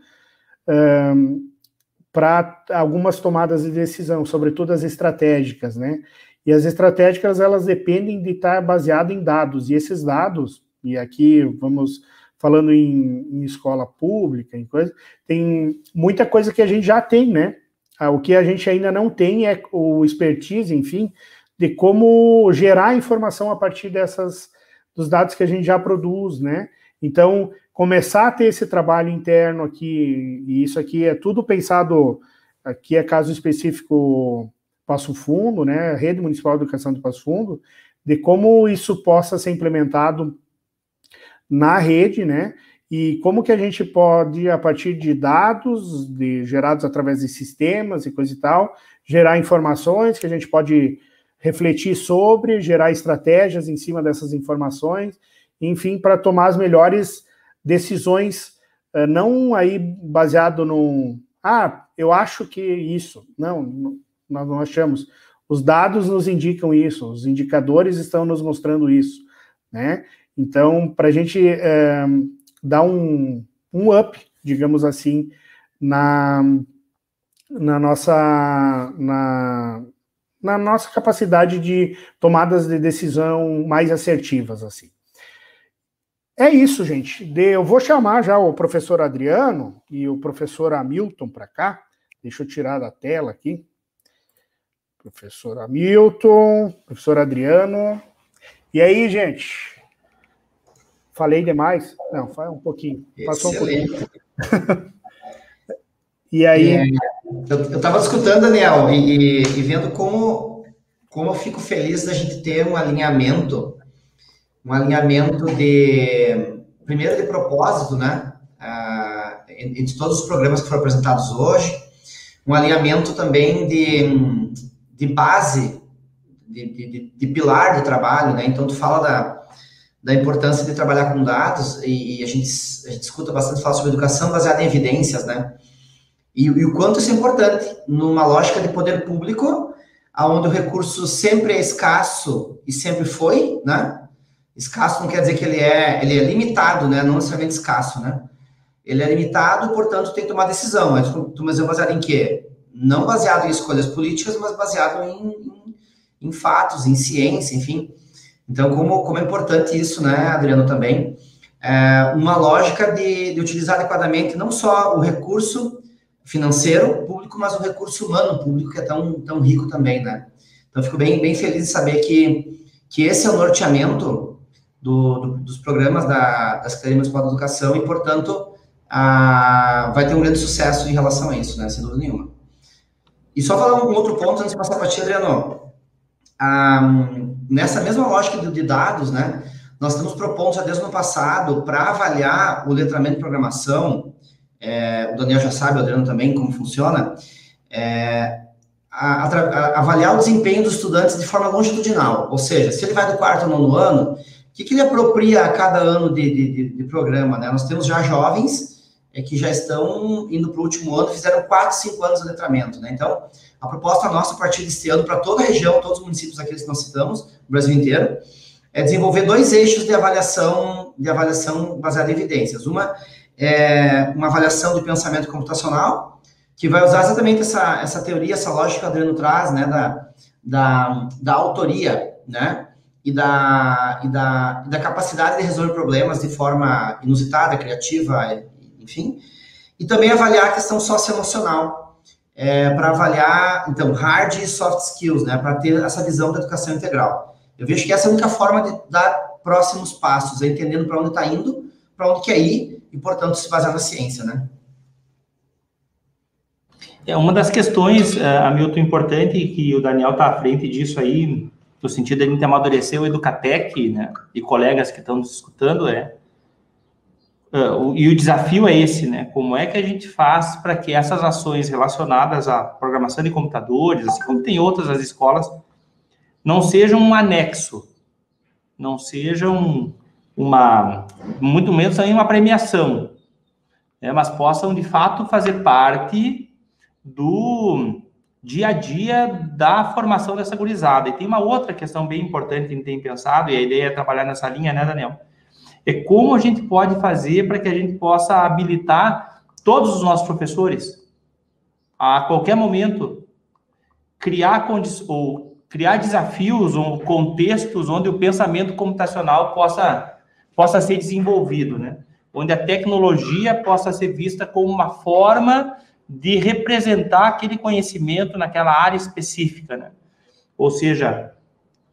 para algumas tomadas de decisão, sobretudo as estratégicas, né? E as estratégicas, elas dependem de estar baseado em dados, e esses dados, e aqui vamos falando em, em escola pública, em coisa, tem muita coisa que a gente já tem, né? Ah, o que a gente ainda não tem é o expertise, enfim, de como gerar informação a partir dessas dos dados que a gente já produz, né? Então, começar a ter esse trabalho interno aqui, e isso aqui é tudo pensado, aqui é caso específico Passo Fundo, né? Rede Municipal de Educação de Passo Fundo, de como isso possa ser implementado na rede, né? E como que a gente pode, a partir de dados de, gerados através de sistemas e coisa e tal, gerar informações que a gente pode refletir sobre, gerar estratégias em cima dessas informações, enfim, para tomar as melhores decisões, eh, não aí baseado no, ah, eu acho que isso, não, nós não achamos. Os dados nos indicam isso, os indicadores estão nos mostrando isso, né? Então, para a gente é, dar um, um up, digamos assim, na, na nossa na, na nossa capacidade de tomadas de decisão mais assertivas, assim. É isso, gente. Eu vou chamar já o professor Adriano e o professor Hamilton para cá. Deixa eu tirar da tela aqui professor Hamilton, professor Adriano. E aí, gente? Falei demais? Não, foi um pouquinho. Passou Excelente. um pouquinho. e aí? É, eu estava escutando, Daniel, e, e, vendo como, como eu fico feliz da gente ter um alinhamento, um alinhamento de, primeiro de propósito, né? Ah, entre todos os programas que foram apresentados hoje, um alinhamento também de de base, de, de, de, pilar de trabalho, né? Então, tu fala da, da importância de trabalhar com dados e, e a, gente, a gente escuta bastante falar sobre educação baseada em evidências, né? E, e, o quanto isso é importante numa lógica de poder público, aonde o recurso sempre é escasso e sempre foi, né? Escasso não quer dizer que ele é, ele é limitado, né? Não necessariamente escasso, né? Ele é limitado, portanto, tem que tomar decisão. Mas, mas é baseado em quê? Não baseado em escolhas políticas, mas baseado em, em, em fatos, em ciência, enfim. Então, como, como é importante isso, né, Adriano, também, é uma lógica de, de utilizar adequadamente não só o recurso financeiro público, mas o recurso humano público, que é tão, tão rico também, né? Então, fico bem, bem feliz de saber que, que esse é o norteamento do, do, dos programas da, da Secretaria Municipal de Educação e, portanto, a, vai ter um grande sucesso em relação a isso, né? Sem dúvida nenhuma. E só falar um outro ponto antes de passar para ti, Adriano. Nessa mesma lógica de dados, né, nós estamos propondo já desde o ano passado para avaliar o letramento de programação. É, o Daniel já sabe, o Adriano também, como funciona. É, a, a, a, avaliar o desempenho dos estudantes de forma longitudinal. Ou seja, se ele vai do quarto ao nono ano, o que, que ele apropria a cada ano de, de, de, de programa? Né? Nós temos já jovens é que já estão indo para o último ano, fizeram 4, 5 anos de letramento. Né? Então, a proposta nossa, a partir deste ano, para toda a região, todos os municípios aqui que nós citamos, no Brasil inteiro, é desenvolver dois eixos de avaliação, de avaliação baseada em evidências. Uma é uma avaliação de pensamento computacional, que vai usar exatamente essa, essa teoria, essa lógica que o Adriano traz, né, da, da, da autoria, né, e da, e, da, e da capacidade de resolver problemas de forma inusitada, criativa, enfim. E também avaliar a questão socioemocional, é, para avaliar, então, hard e soft skills, né, para ter essa visão da educação integral. Eu vejo que essa é a única forma de dar próximos passos, é entendendo para onde está indo, para onde quer ir, e, portanto, se basear na ciência, né? É uma das questões, uh, Hamilton, importante, que o Daniel está à frente disso aí, no sentido de a gente amadurecer o Educatec, né, e colegas que estão nos escutando, é Uh, e o desafio é esse, né? Como é que a gente faz para que essas ações relacionadas à programação de computadores, assim como tem outras as escolas, não sejam um anexo, não sejam uma, muito menos também uma premiação, né? mas possam de fato fazer parte do dia a dia da formação dessa gurizada. E tem uma outra questão bem importante que a gente tem pensado, e a ideia é trabalhar nessa linha, né, Daniel? É como a gente pode fazer para que a gente possa habilitar todos os nossos professores a qualquer momento criar ou criar desafios ou contextos onde o pensamento computacional possa possa ser desenvolvido, né? onde a tecnologia possa ser vista como uma forma de representar aquele conhecimento naquela área específica, né? Ou seja,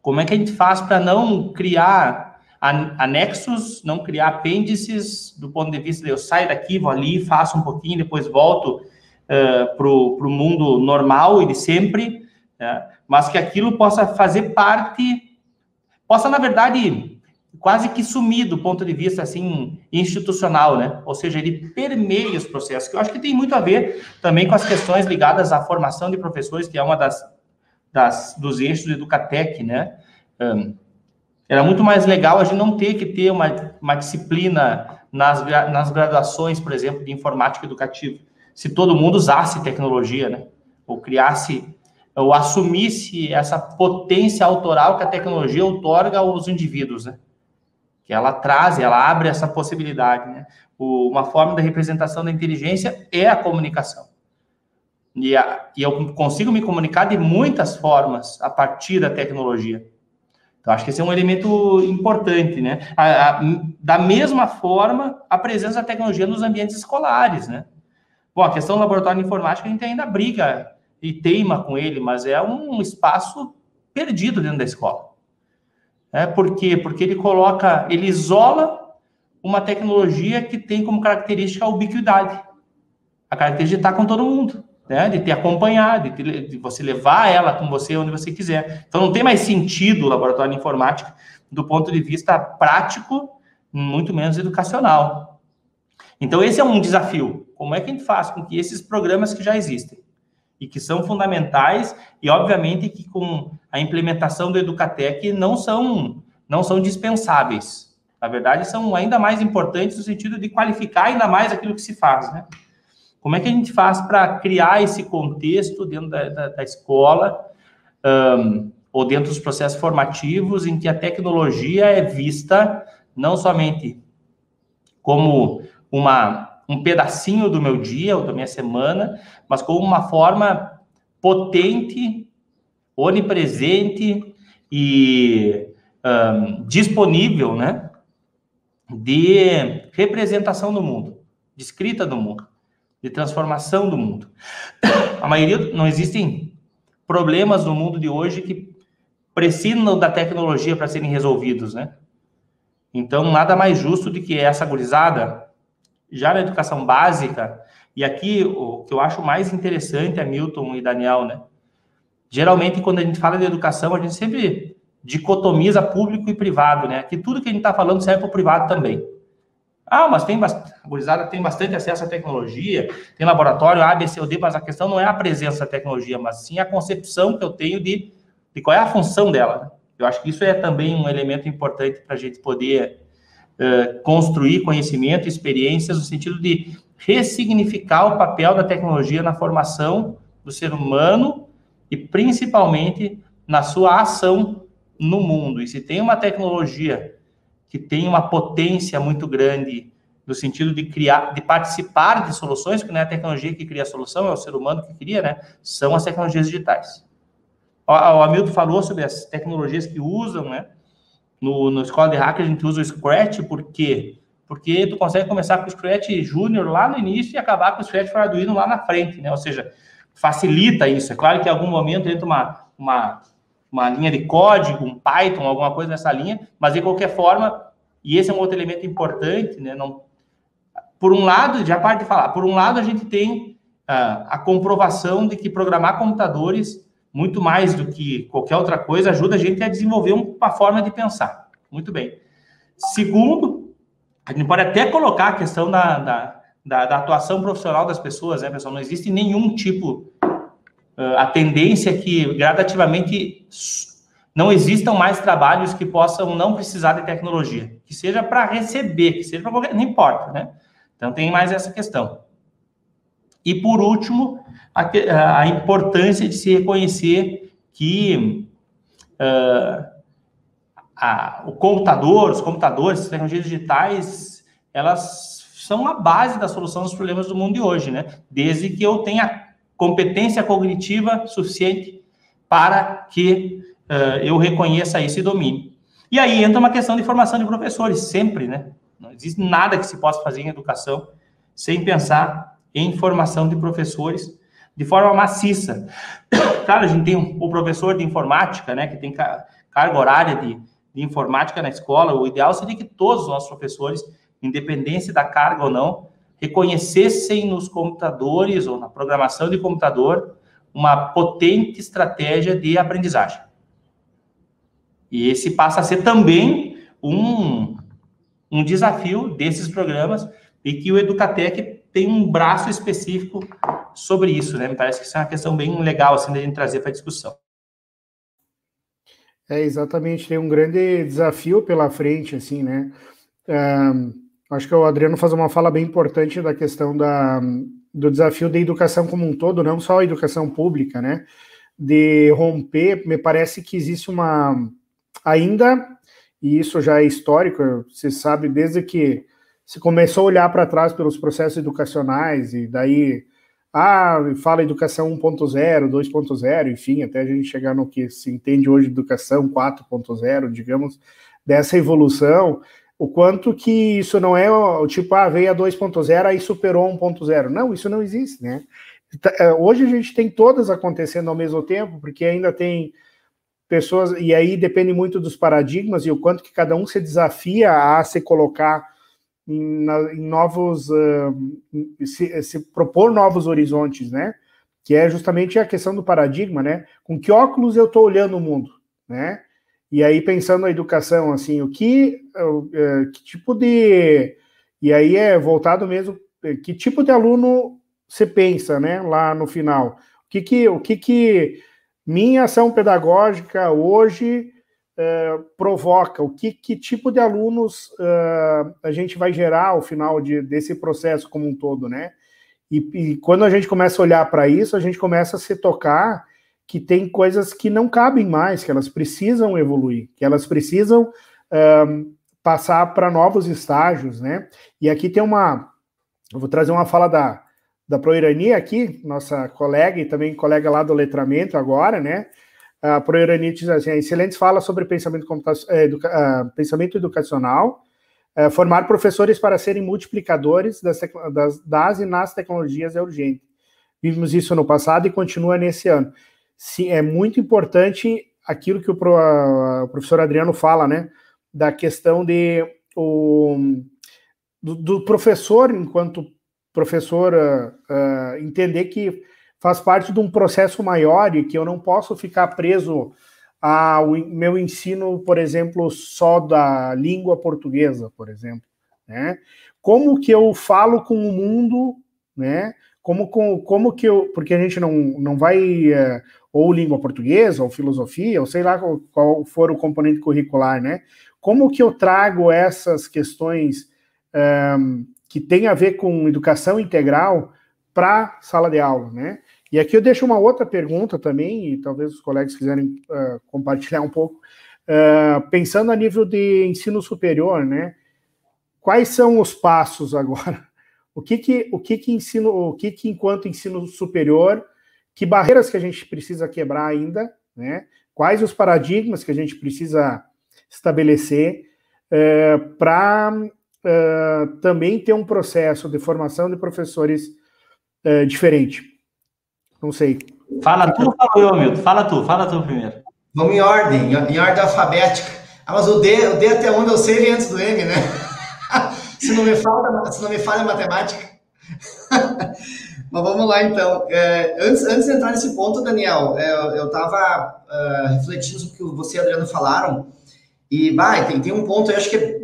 como é que a gente faz para não criar anexos, não criar apêndices do ponto de vista de eu saio daqui, vou ali, faço um pouquinho, depois volto uh, para o mundo normal e de sempre, né? mas que aquilo possa fazer parte, possa, na verdade, quase que sumir do ponto de vista assim institucional, né? Ou seja, ele permeia os processos, que eu acho que tem muito a ver também com as questões ligadas à formação de professores, que é uma das, das dos eixos do Educatec, né? Um, era muito mais legal a gente não ter que ter uma, uma disciplina nas, nas graduações, por exemplo, de informática educativa, se todo mundo usasse tecnologia, né? Ou criasse, ou assumisse essa potência autoral que a tecnologia outorga aos indivíduos, né? Que ela traz, ela abre essa possibilidade, né? O, uma forma da representação da inteligência é a comunicação. E, a, e eu consigo me comunicar de muitas formas a partir da tecnologia. Então, acho que esse é um elemento importante, né? A, a, da mesma forma, a presença da tecnologia nos ambientes escolares, né? Bom, a questão do laboratório de informática, a gente ainda briga e teima com ele, mas é um espaço perdido dentro da escola. É, por quê? Porque ele coloca, ele isola uma tecnologia que tem como característica a ubiquidade. A característica de estar com todo mundo né? De te acompanhar, de, te, de, você levar ela com você onde você quiser. Então não tem mais sentido o laboratório de informática do ponto de vista prático, muito menos educacional. Então esse é um desafio. Como é que a gente faz com que esses programas que já existem e que são fundamentais e obviamente que com a implementação do Educatec não são não são dispensáveis. Na verdade, são ainda mais importantes no sentido de qualificar ainda mais aquilo que se faz, né? Como é que a gente faz para criar esse contexto dentro da, da, da escola um, ou dentro dos processos formativos em que a tecnologia é vista não somente como uma, um pedacinho do meu dia ou da minha semana, mas como uma forma potente, onipresente e um, disponível, né, de representação do mundo, de escrita do mundo de transformação do mundo. A maioria não existem problemas no mundo de hoje que precisam da tecnologia para serem resolvidos, né? Então, nada mais justo do que essa gurizada, já na educação básica, e aqui o que eu acho mais interessante, é Milton e Daniel, né? Geralmente, quando a gente fala de educação, a gente sempre dicotomiza público e privado, né? Que tudo que a gente está falando serve para o privado também. Ah, mas tem gurizada tem bastante acesso à tecnologia, tem laboratório A, B, C D, mas a questão não é a presença da tecnologia, mas sim a concepção que eu tenho de, de qual é a função dela. Né? Eu acho que isso é também um elemento importante para a gente poder uh, construir conhecimento, experiências, no sentido de ressignificar o papel da tecnologia na formação do ser humano e principalmente na sua ação no mundo. E se tem uma tecnologia que tem uma potência muito grande no sentido de criar, de participar de soluções, que não é a tecnologia que cria a solução, é o ser humano que cria, né? São as tecnologias digitais. O, o Hamilton falou sobre as tecnologias que usam, né? No, no Escola de Hacker a gente usa o Scratch, por quê? Porque tu consegue começar com o Scratch Júnior lá no início e acabar com o Scratch for Arduino lá na frente, né? Ou seja, facilita isso. É claro que em algum momento entra uma, uma uma linha de código, um Python, alguma coisa nessa linha, mas de qualquer forma, e esse é um outro elemento importante, né? Não, por um lado, já parte de falar, por um lado a gente tem uh, a comprovação de que programar computadores, muito mais do que qualquer outra coisa, ajuda a gente a desenvolver uma forma de pensar. Muito bem. Segundo, a gente pode até colocar a questão da, da, da, da atuação profissional das pessoas, né, pessoal? Não existe nenhum tipo a tendência que gradativamente não existam mais trabalhos que possam não precisar de tecnologia, que seja para receber, que seja para qualquer, não importa, né? Então tem mais essa questão. E por último, a, a importância de se reconhecer que uh, a, o computador, os computadores, as tecnologias digitais, elas são a base da solução dos problemas do mundo de hoje, né? Desde que eu tenha competência cognitiva suficiente para que eu reconheça esse domínio. E aí entra uma questão de formação de professores, sempre, né? Não existe nada que se possa fazer em educação sem pensar em formação de professores de forma maciça. Claro, a gente tem o professor de informática, né, que tem carga horária de, de informática na escola. O ideal seria que todos os nossos professores, independente da carga ou não, reconhecessem nos computadores ou na programação de computador uma potente estratégia de aprendizagem. E esse passa a ser também um, um desafio desses programas e que o Educatec tem um braço específico sobre isso, né? Me parece que isso é uma questão bem legal, assim, da gente trazer para a discussão. É, exatamente, tem um grande desafio pela frente, assim, né? acho que o Adriano faz uma fala bem importante da questão da, do desafio da educação como um todo, não só a educação pública, né? De romper, me parece que existe uma ainda, e isso já é histórico, você sabe, desde que se começou a olhar para trás pelos processos educacionais, e daí, ah, fala educação 1.0, 2.0, enfim, até a gente chegar no que se entende hoje educação 4.0, digamos, dessa evolução, o quanto que isso não é o tipo, ah, veio a 2.0 aí superou 1.0. Não, isso não existe, né? Tá, é, hoje a gente tem todas acontecendo ao mesmo tempo, porque ainda tem pessoas, e aí depende muito dos paradigmas e o quanto que cada um se desafia a se colocar em, em novos, uh, se, se, propor novos horizontes, né? Que é justamente a questão do paradigma, né? Com que óculos eu estou olhando o mundo, né? E aí, pensando na educação, assim, o que, uh, que tipo de. E aí é voltado mesmo, que tipo de aluno você pensa, né, lá no final? O que que, o que, que minha ação pedagógica hoje uh, provoca? O que, que tipo de alunos uh, a gente vai gerar ao final de, desse processo como um todo, né? E, e quando a gente começa a olhar para isso, a gente começa a se tocar que tem coisas que não cabem mais, que elas precisam evoluir, que elas precisam um, passar para novos estágios, né? E aqui tem uma, eu vou trazer uma fala da, da Proirani aqui, nossa colega e também colega lá do letramento agora, né? A Proirani diz assim, excelentes fala sobre pensamento, eh, educa, uh, pensamento educacional, uh, formar professores para serem multiplicadores das, das, das e nas tecnologias é urgente. Vimos isso no passado e continua nesse ano sim, é muito importante aquilo que o, pro, o, professor Adriano fala, né? Da questão de o, do, do professor, enquanto professor, uh, entender que faz parte de um processo maior e que eu não posso ficar preso ao meu ensino, por exemplo, só da língua portuguesa, por exemplo. Né? Como que eu falo com o mundo, né? Como, como, como que eu. Porque a gente não, não vai. Uh, ou língua portuguesa, ou filosofia, ou sei lá qual, qual, for o componente curricular, né? Como que eu trago essas questões um, que têm a ver com educação integral para sala de aula, né? E aqui eu deixo uma outra pergunta também, e talvez os colegas quiserem uh, compartilhar um pouco, uh, pensando a nível de ensino superior, né? Quais são os passos agora? O que que, o que, que ensino, o que que enquanto ensino superior que barreiras que a gente precisa quebrar ainda, né? Quais os paradigmas que a gente precisa estabelecer é, para é, também ter um processo de formação de professores é, diferente. Não sei. Fala tu ou fala eu, Milton? Fala tu, fala tu primeiro. Vamos em ordem, em ordem alfabética. Ah, mas o D, o D até onde eu sei vem antes do M, né? se, não me falha, se não me falha a matemática. Mas vamos lá, então. É, antes, antes de entrar nesse ponto, Daniel, é, eu estava uh, é, refletindo sobre o que você e Adriano falaram. E, bah, tem, tem um ponto, eu acho que é,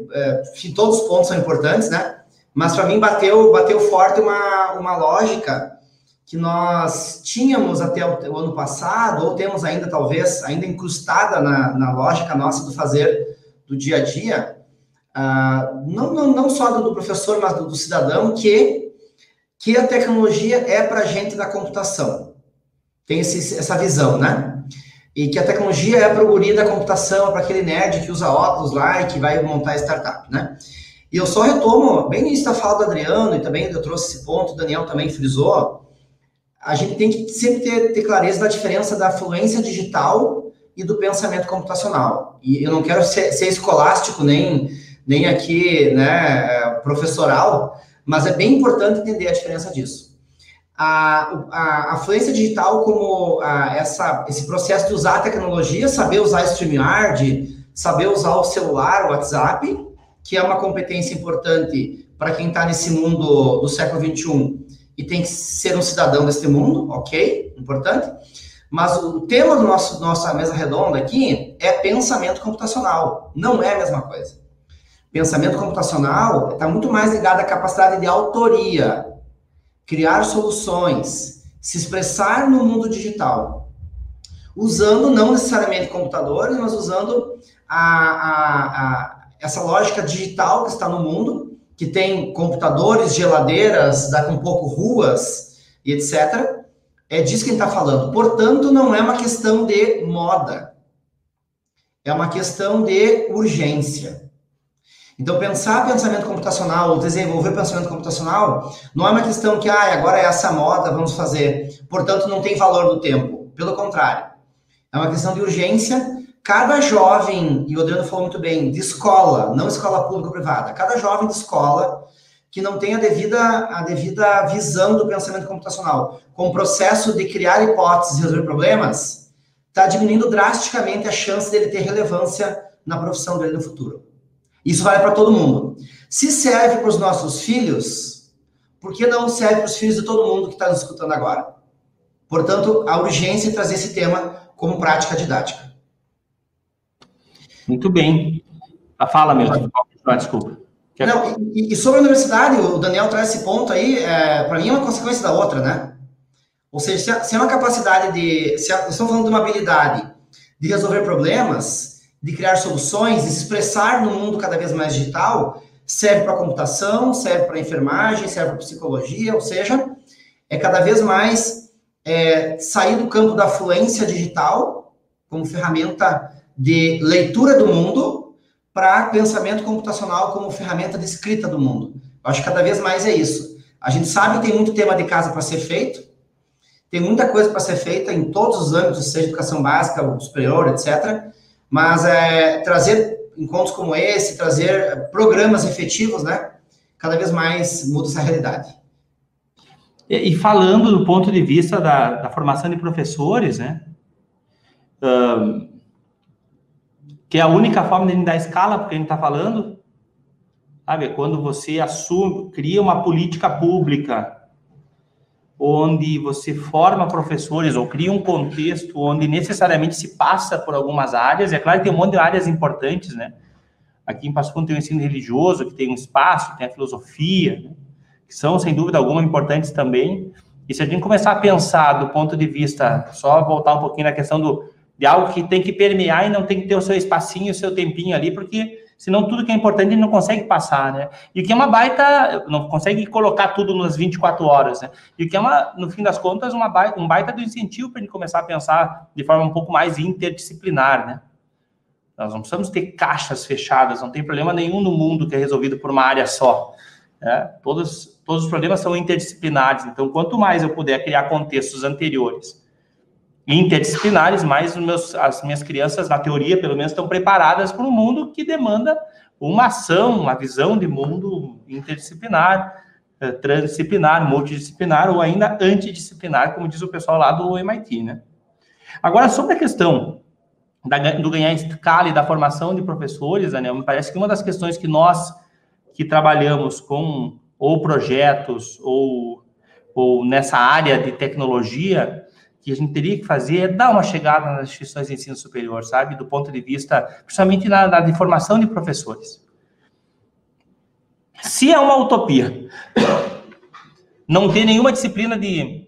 todos os pontos são importantes, né? Mas para mim bateu, bateu forte uma, uma lógica que nós tínhamos até o, o, ano passado, ou temos ainda, talvez, ainda incrustada na, na lógica nossa do fazer do dia a dia, uh, não, não, não só do, do professor, mas do, do cidadão, que que a tecnologia é para a gente da computação. Tem esse, essa visão, né? E que a tecnologia é para o guri da computação, é para aquele nerd que usa óculos lá e que vai montar startup, né? E eu só retomo, bem início da fala do Adriano, e também eu trouxe esse ponto, o Daniel também frisou, a gente tem que sempre ter, ter clareza da diferença da fluência digital e do pensamento computacional. E eu não quero ser, ser escolástico nem nem aqui, né, professoral, mas é bem importante entender a diferença disso. A, a, a fluência digital como a, essa, esse processo de usar a tecnologia, saber usar StreamYard, saber usar o celular, o WhatsApp, que é uma competência importante para quem está nesse mundo do século XXI e tem que ser um cidadão deste mundo, ok? Importante. Mas o tema do nosso nossa mesa redonda aqui é pensamento computacional. Não é a mesma coisa. Pensamento computacional está muito mais ligado à capacidade de autoria, criar soluções, se expressar no mundo digital, usando não necessariamente computadores, mas usando a, a, a, essa lógica digital que está no mundo que tem computadores, geladeiras, daqui um pouco ruas e etc. É disso que a gente está falando. Portanto, não é uma questão de moda. É uma questão de urgência. Então, pensar pensamento computacional, desenvolver pensamento computacional, não é uma questão que, ah, agora é essa moda, vamos fazer. Portanto, não tem valor no tempo. Pelo contrário. É uma questão de urgência Cada jovem, e o Adriano falou muito bem, de escola, não escola pública ou privada, cada jovem de escola que não tem a devida, a devida visão do pensamento computacional, com o processo de criar hipóteses e resolver problemas, está diminuindo drasticamente a chance dele ter relevância na profissão dele no futuro. Isso vale para todo mundo. Se serve para os nossos filhos, por que não serve para os filhos de todo mundo que está nos escutando agora? Portanto, a urgência em trazer esse tema como prática didática. Muito bem. Ah, fala, mesmo. Desculpa. Não, e, e, sobre a universidade, o Daniel traz esse ponto aí, é, para mim é uma consequência da outra, né? Ou seja, se, se é uma capacidade de. Se estamos falando de uma habilidade de resolver problemas, de criar soluções, de se expressar no mundo cada vez mais digital, serve para computação, serve para enfermagem, serve para psicologia, ou seja, é cada vez mais é, sair do campo da fluência digital como ferramenta de leitura do mundo para pensamento computacional como ferramenta de escrita do mundo. Eu acho que cada vez mais é isso. A gente sabe que tem muito tema de casa para ser feito, tem muita coisa para ser feita em todos os âmbitos, seja educação básica, superior, etc. Mas é, trazer encontros como esse, trazer programas efetivos, né? Cada vez mais muda essa realidade. E, e falando do ponto de vista da, da formação de professores, né? Uh, que é a única forma de dar escala porque a gente está falando, sabe? Quando você assume, cria uma política pública onde você forma professores ou cria um contexto onde necessariamente se passa por algumas áreas. É claro que tem um monte de áreas importantes, né? Aqui em Passo Fundo tem o ensino religioso, que tem um espaço, tem a filosofia, né? que são, sem dúvida alguma, importantes também. E se a gente começar a pensar do ponto de vista, só voltar um pouquinho na questão do de algo que tem que permear e não tem que ter o seu espacinho, o seu tempinho ali, porque senão tudo que é importante ele não consegue passar, né? E o que é uma baita, não consegue colocar tudo nas 24 horas, né? E o que é uma, no fim das contas, uma baita, um baita do incentivo para ele começar a pensar de forma um pouco mais interdisciplinar, né? Nós não precisamos ter caixas fechadas, não tem problema nenhum no mundo que é resolvido por uma área só. Né? Todos, todos os problemas são interdisciplinares, então quanto mais eu puder criar contextos anteriores interdisciplinares, mas meus, as minhas crianças, na teoria, pelo menos, estão preparadas para um mundo que demanda uma ação, uma visão de mundo interdisciplinar, eh, transdisciplinar, multidisciplinar ou ainda antidisciplinar, como diz o pessoal lá do MIT, né? Agora, sobre a questão da, do ganhar escala e da formação de professores, Daniel, me parece que uma das questões que nós que trabalhamos com ou projetos ou, ou nessa área de tecnologia, que a gente teria que fazer é dar uma chegada nas instituições de ensino superior, sabe? Do ponto de vista, principalmente na, na de formação de professores. Se é uma utopia não ter nenhuma disciplina de,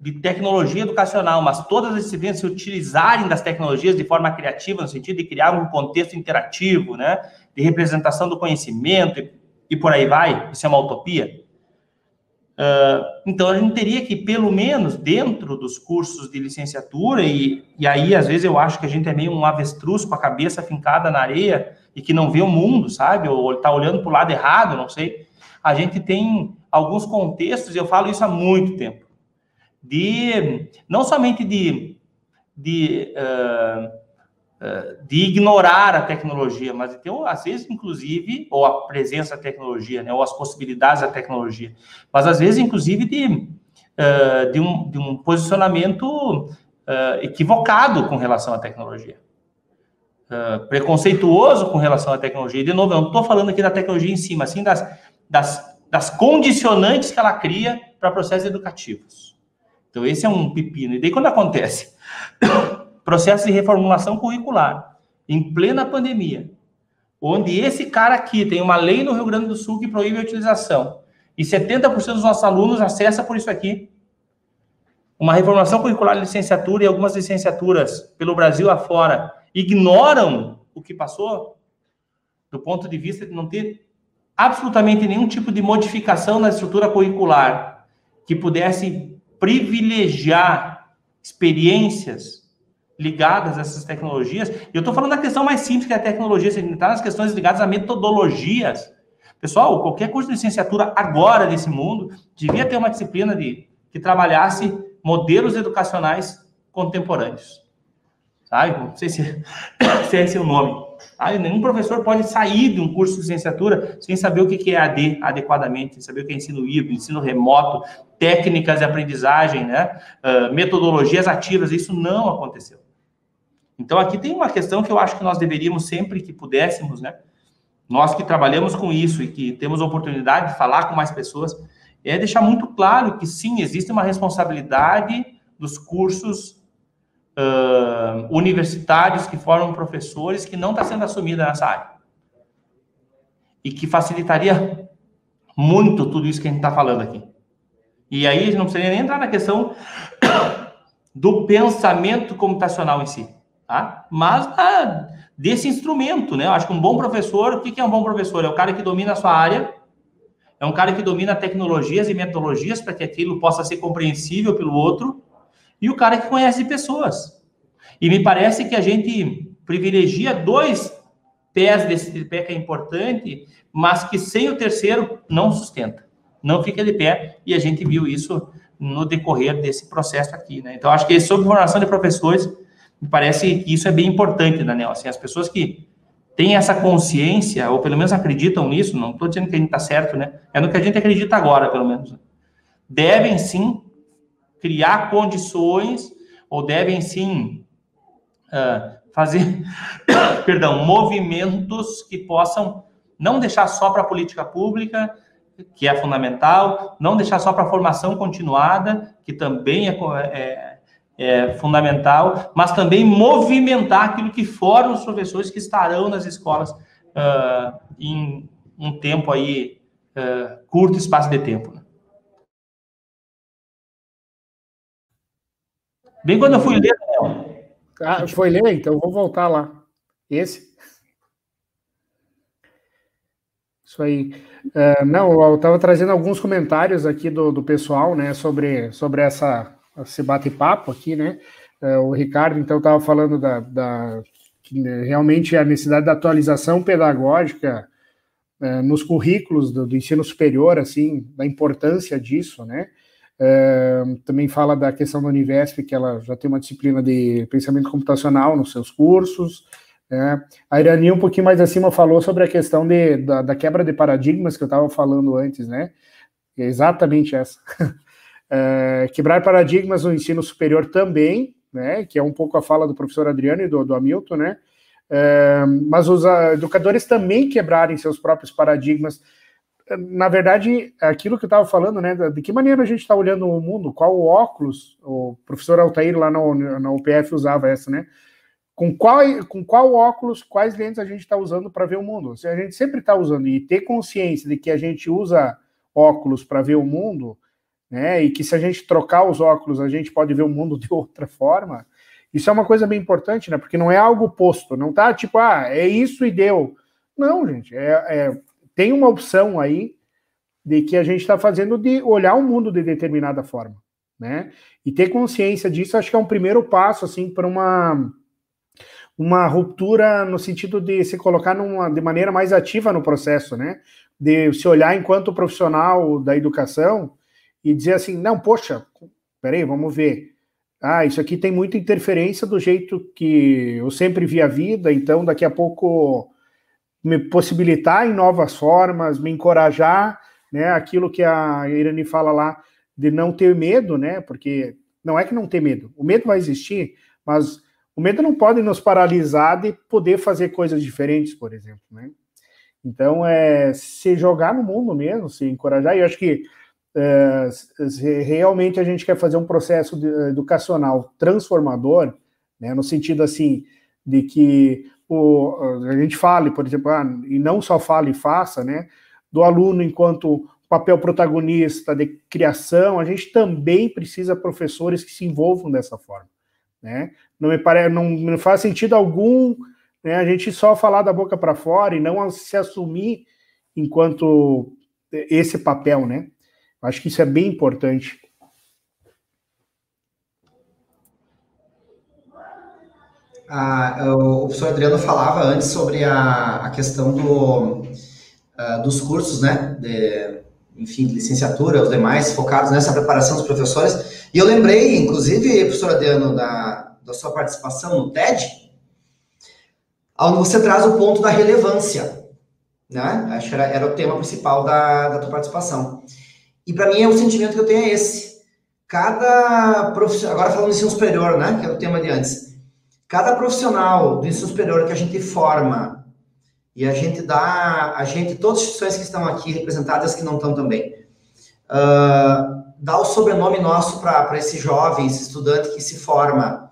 de tecnologia educacional, mas todas as disciplinas se utilizarem das tecnologias de forma criativa, no sentido de criar um contexto interativo, né? De representação do conhecimento e, e por aí vai, isso é uma utopia? Uh, então, a gente teria que, pelo menos, dentro dos cursos de licenciatura, e, e aí, às vezes, eu acho que a gente é meio um avestruz com a cabeça fincada na areia e que não vê o mundo, sabe? Ou está olhando para o lado errado, não sei. A gente tem alguns contextos, e eu falo isso há muito tempo, de não somente de, de uh, de ignorar a tecnologia, mas ter, às vezes, inclusive, ou a presença da tecnologia, né, ou as possibilidades da tecnologia, mas às vezes, inclusive, de, uh, de, um, de um posicionamento uh, equivocado com relação à tecnologia. Uh, preconceituoso com relação à tecnologia. De novo, eu não estou falando aqui da tecnologia em si, mas sim das, das, das condicionantes que ela cria para processos educativos. Então, esse é um pepino. E daí, quando acontece processo de reformulação curricular, em plena pandemia, onde esse cara aqui tem uma lei no Rio Grande do Sul que proíbe a utilização, e 70% dos nossos alunos acessa por isso aqui. Uma reformulação curricular de licenciatura e algumas licenciaturas pelo Brasil afora ignoram o que passou, do ponto de vista de não ter absolutamente nenhum tipo de modificação na estrutura curricular que pudesse privilegiar experiências ligadas a essas tecnologias. E eu estou falando da questão mais simples que é a tecnologia, você está nas questões ligadas a metodologias. Pessoal, qualquer curso de licenciatura agora desse mundo devia ter uma disciplina de, que trabalhasse modelos educacionais contemporâneos. Sabe? Não sei se, se é esse o nome. Aí, nenhum professor pode sair de um curso de licenciatura sem saber o que é AD adequadamente, sem saber o que é ensino híbrido, ensino remoto, técnicas de aprendizagem, né? Uh, metodologias ativas. Isso não aconteceu. Então, aqui tem uma questão que eu acho que nós deveríamos, sempre que pudéssemos, né? Nós que trabalhamos com isso e que temos a oportunidade de falar com mais pessoas, é deixar muito claro que sim, existe uma responsabilidade dos cursos uh, universitários que formam professores que não está sendo assumida nessa área. E que facilitaria muito tudo isso que a gente está falando aqui. E aí não precisaria nem entrar na questão do pensamento computacional em si tá? Mas ah, desse instrumento, né? Eu acho que um bom professor, o que é um bom professor? É o cara que domina a sua área, é um cara que domina tecnologias e metodologias para que aquilo possa ser compreensível pelo outro, e o cara que conhece pessoas. E me parece que a gente privilegia dois pés desse tripé que é importante, mas que sem o terceiro não sustenta, não fica de pé, e a gente viu isso no decorrer desse processo aqui, né? Então, acho que sobre formação de professores, me parece que isso é bem importante, Daniel. Assim, as pessoas que têm essa consciência, ou pelo menos acreditam nisso, não estou dizendo que a gente está certo, né? É no que a gente acredita agora, pelo menos. Devem sim criar condições, ou devem sim uh, fazer, perdão, movimentos que possam não deixar só para a política pública, que é fundamental, não deixar só para a formação continuada, que também é, é é, fundamental, mas também movimentar aquilo que foram os professores que estarão nas escolas uh, em um tempo aí, uh, curto espaço de tempo. Né? Bem quando eu fui ler, Ah, foi ler, então vou voltar lá. Esse? Isso aí. Uh, não, eu estava trazendo alguns comentários aqui do, do pessoal, né, sobre, sobre essa esse bate-papo aqui, né? É, o Ricardo, então, estava falando da, da né, realmente a necessidade da atualização pedagógica é, nos currículos do, do, ensino superior, assim, da importância disso, né? É, também fala da questão da Univesp, que ela já tem uma disciplina de pensamento computacional nos seus cursos. Né? A Irani, um pouquinho mais acima, falou sobre a questão de, da, da quebra de paradigmas que eu estava falando antes, né? É exatamente essa. É, quebrar paradigmas no ensino superior também, né, que é um pouco a fala do professor Adriano e do, do Hamilton, né, é, mas os educadores também quebrarem seus próprios paradigmas. Na verdade, aquilo que eu estava falando, né, de que maneira a gente está olhando o mundo, qual óculos, o professor Altair lá na, UPF usava essa, né, com qual, com qual óculos, quais lentes a gente está usando para ver o mundo. Se a gente sempre está usando e ter consciência de que a gente usa óculos para ver o mundo, né? E que se a gente trocar os óculos, a gente pode ver o mundo de outra forma. Isso é uma coisa bem importante, né? Porque não é algo posto, não tá tipo, ah, é isso e deu. Não, gente, é, é tem uma opção aí de que a gente está fazendo de olhar o mundo de determinada forma, né? E ter consciência disso, acho que é um primeiro passo, assim, para uma uma ruptura no sentido de se colocar numa, de maneira mais ativa no processo, né? De se olhar enquanto profissional da educação e dizer assim, não, poxa, peraí, vamos ver. ah, isso aqui tem muita interferência do jeito que eu sempre vi a vida, então daqui a pouco me possibilitar em novas formas, me encorajar, né? Aquilo que a Irani fala lá de não ter medo, né? Porque não é que não ter medo, o medo vai existir, mas o medo não pode nos paralisar de poder fazer coisas diferentes, por exemplo, né? Então, é se jogar no mundo mesmo, se encorajar. E eu acho que é, realmente a gente quer fazer um processo educacional transformador, né, no sentido assim de que o, a gente fale, por exemplo, ah, e não só fale e faça, né, do aluno enquanto papel protagonista de criação, a gente também precisa de professores que se envolvam dessa forma, né? Não me parece, não, não faz sentido algum, né, a gente só falar da boca para fora e não se assumir enquanto esse papel, né? Acho que isso é bem importante. Ah, o professor Adriano falava antes sobre a, a questão do, uh, dos cursos, né? De, enfim, de licenciatura, os demais focados nessa preparação dos professores. E eu lembrei, inclusive, professor Adriano, da, da sua participação no TED, onde você traz o ponto da relevância, né? Acho que era, era o tema principal da, da tua participação. E para mim é o sentimento que eu tenho é esse. Cada profissional, agora falando de ensino superior, né, que é o tema de antes. Cada profissional do ensino superior que a gente forma e a gente dá, a gente, todas as instituições que estão aqui representadas, que não estão também, uh, dá o sobrenome nosso para esse jovem, esse estudante que se forma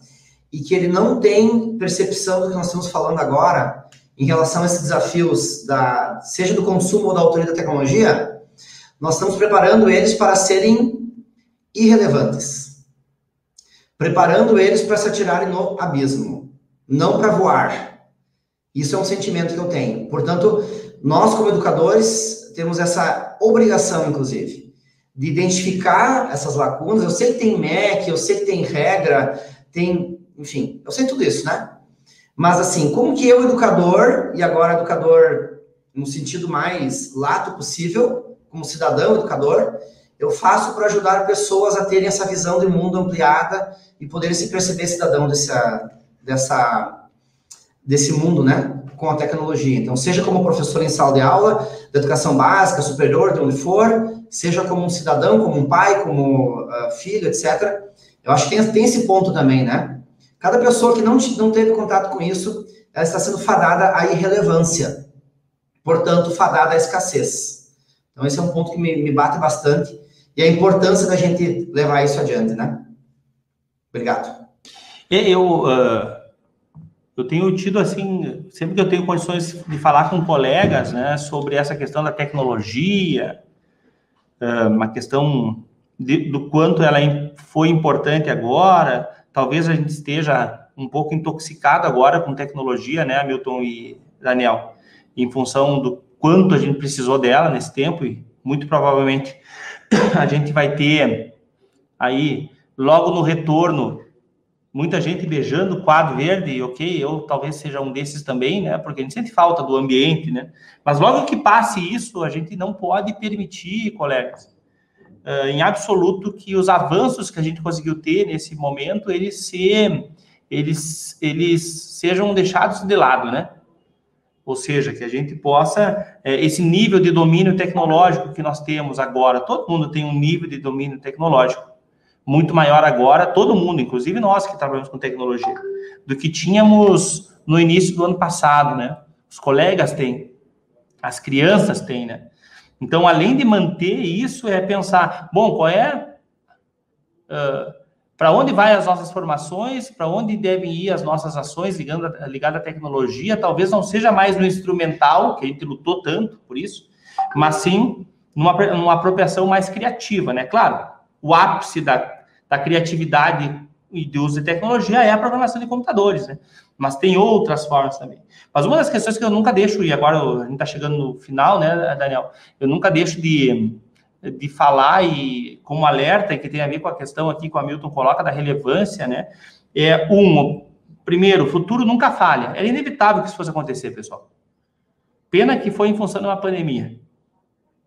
e que ele não tem percepção do que nós estamos falando agora em relação a esses desafios, da, seja do consumo ou da autoria da tecnologia, nós estamos preparando eles para serem irrelevantes. Preparando eles para se atirarem no abismo, não para voar. Isso é um sentimento que eu tenho. Portanto, nós, como educadores, temos essa obrigação, inclusive, de identificar essas lacunas. Eu sei que tem MEC, eu sei que tem regra, tem, enfim, eu sei tudo isso, né? Mas, assim, como que eu, educador, e agora educador no sentido mais lato possível, como cidadão, educador, eu faço para ajudar pessoas a terem essa visão de mundo ampliada e poderem se perceber cidadão dessa, dessa, desse mundo, né? Com a tecnologia. Então, seja como professor em sala de aula, de educação básica, superior, de onde for, seja como um cidadão, como um pai, como uh, filho, etc. Eu acho que tem, tem esse ponto também, né? Cada pessoa que não, não teve contato com isso, ela está sendo fadada à irrelevância. Portanto, fadada à escassez. Então, esse é um ponto que me, me bate bastante e a importância da gente levar isso adiante, né? Obrigado. Eu, uh, eu tenho tido, assim, sempre que eu tenho condições de falar com colegas, né, sobre essa questão da tecnologia, uh, uma questão de, do quanto ela foi importante agora, talvez a gente esteja um pouco intoxicado agora com tecnologia, né, Milton e Daniel, em função do quanto a gente precisou dela nesse tempo e muito provavelmente a gente vai ter aí logo no retorno muita gente beijando o quadro verde, ok, eu talvez seja um desses também, né, porque a gente sente falta do ambiente, né, mas logo que passe isso, a gente não pode permitir, colegas, uh, em absoluto que os avanços que a gente conseguiu ter nesse momento, eles se, eles, eles sejam deixados de lado, né, ou seja, que a gente possa, é, esse nível de domínio tecnológico que nós temos agora, todo mundo tem um nível de domínio tecnológico muito maior agora, todo mundo, inclusive nós que trabalhamos com tecnologia, do que tínhamos no início do ano passado, né? Os colegas têm, as crianças têm, né? Então, além de manter isso, é pensar, bom, qual é. Uh, para onde vai as nossas formações, para onde devem ir as nossas ações ligando, à tecnologia, talvez não seja mais no instrumental, que a gente lutou tanto por isso, mas sim numa, numa apropriação mais criativa, né? Claro, o ápice da, da criatividade e de uso de tecnologia é a programação de computadores, né? Mas tem outras formas também. Mas uma das questões que eu nunca deixo, e agora a gente está chegando no final, né, Daniel? Eu nunca deixo de, de falar e como alerta, que tem a ver com a questão aqui que o Hamilton coloca da relevância, né? É, um, primeiro, futuro nunca falha. Era inevitável que isso fosse acontecer, pessoal. Pena que foi em função de uma pandemia.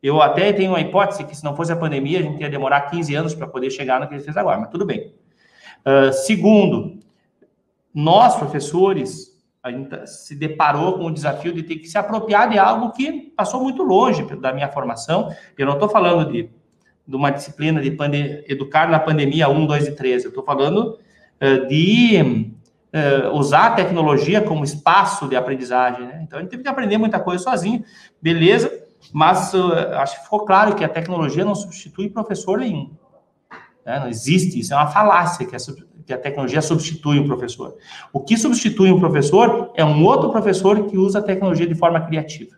Eu até tenho uma hipótese que se não fosse a pandemia, a gente ia demorar 15 anos para poder chegar no que ele fez agora, mas tudo bem. Uh, segundo, nós, professores, a gente se deparou com o desafio de ter que se apropriar de algo que passou muito longe da minha formação. Eu não estou falando de, de, uma disciplina de educar na pandemia 1, 2 e 3. Eu estou falando uh, de uh, usar a tecnologia como espaço de aprendizagem. Né? Então, a gente teve que aprender muita coisa sozinho, beleza, mas uh, acho que ficou claro que a tecnologia não substitui professor nenhum. Né? Não existe, isso é uma falácia que a, que a tecnologia substitui o professor. O que substitui um professor é um outro professor que usa a tecnologia de forma criativa.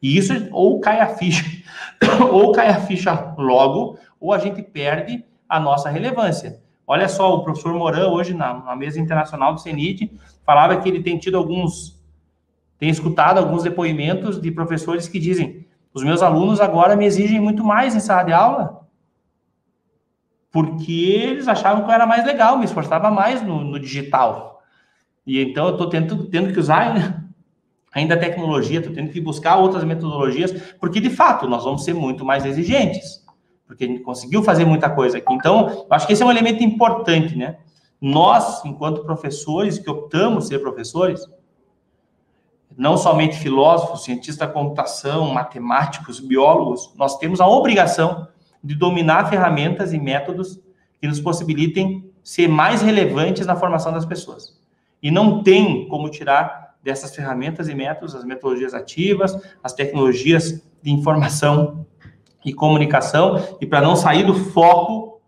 E isso ou cai a ficha, ou cai a ficha logo, ou a gente perde a nossa relevância. Olha só, o professor Moran, hoje na, na mesa internacional do CENIT, falava que ele tem tido alguns, tem escutado alguns depoimentos de professores que dizem: os meus alunos agora me exigem muito mais em sala de aula porque eles achavam que eu era mais legal, me esforçava mais no, no digital. E então eu estou tendo, tendo que usar ainda a tecnologia, estou tendo que buscar outras metodologias, porque de fato nós vamos ser muito mais exigentes, porque a gente conseguiu fazer muita coisa aqui. Então, eu acho que esse é um elemento importante, né? Nós, enquanto professores que optamos ser professores, não somente filósofos, cientistas da computação, matemáticos, biólogos, nós temos a obrigação de dominar ferramentas e métodos que nos possibilitem ser mais relevantes na formação das pessoas. E não tem como tirar dessas ferramentas e métodos as metodologias ativas, as tecnologias de informação e comunicação, e para não sair do foco,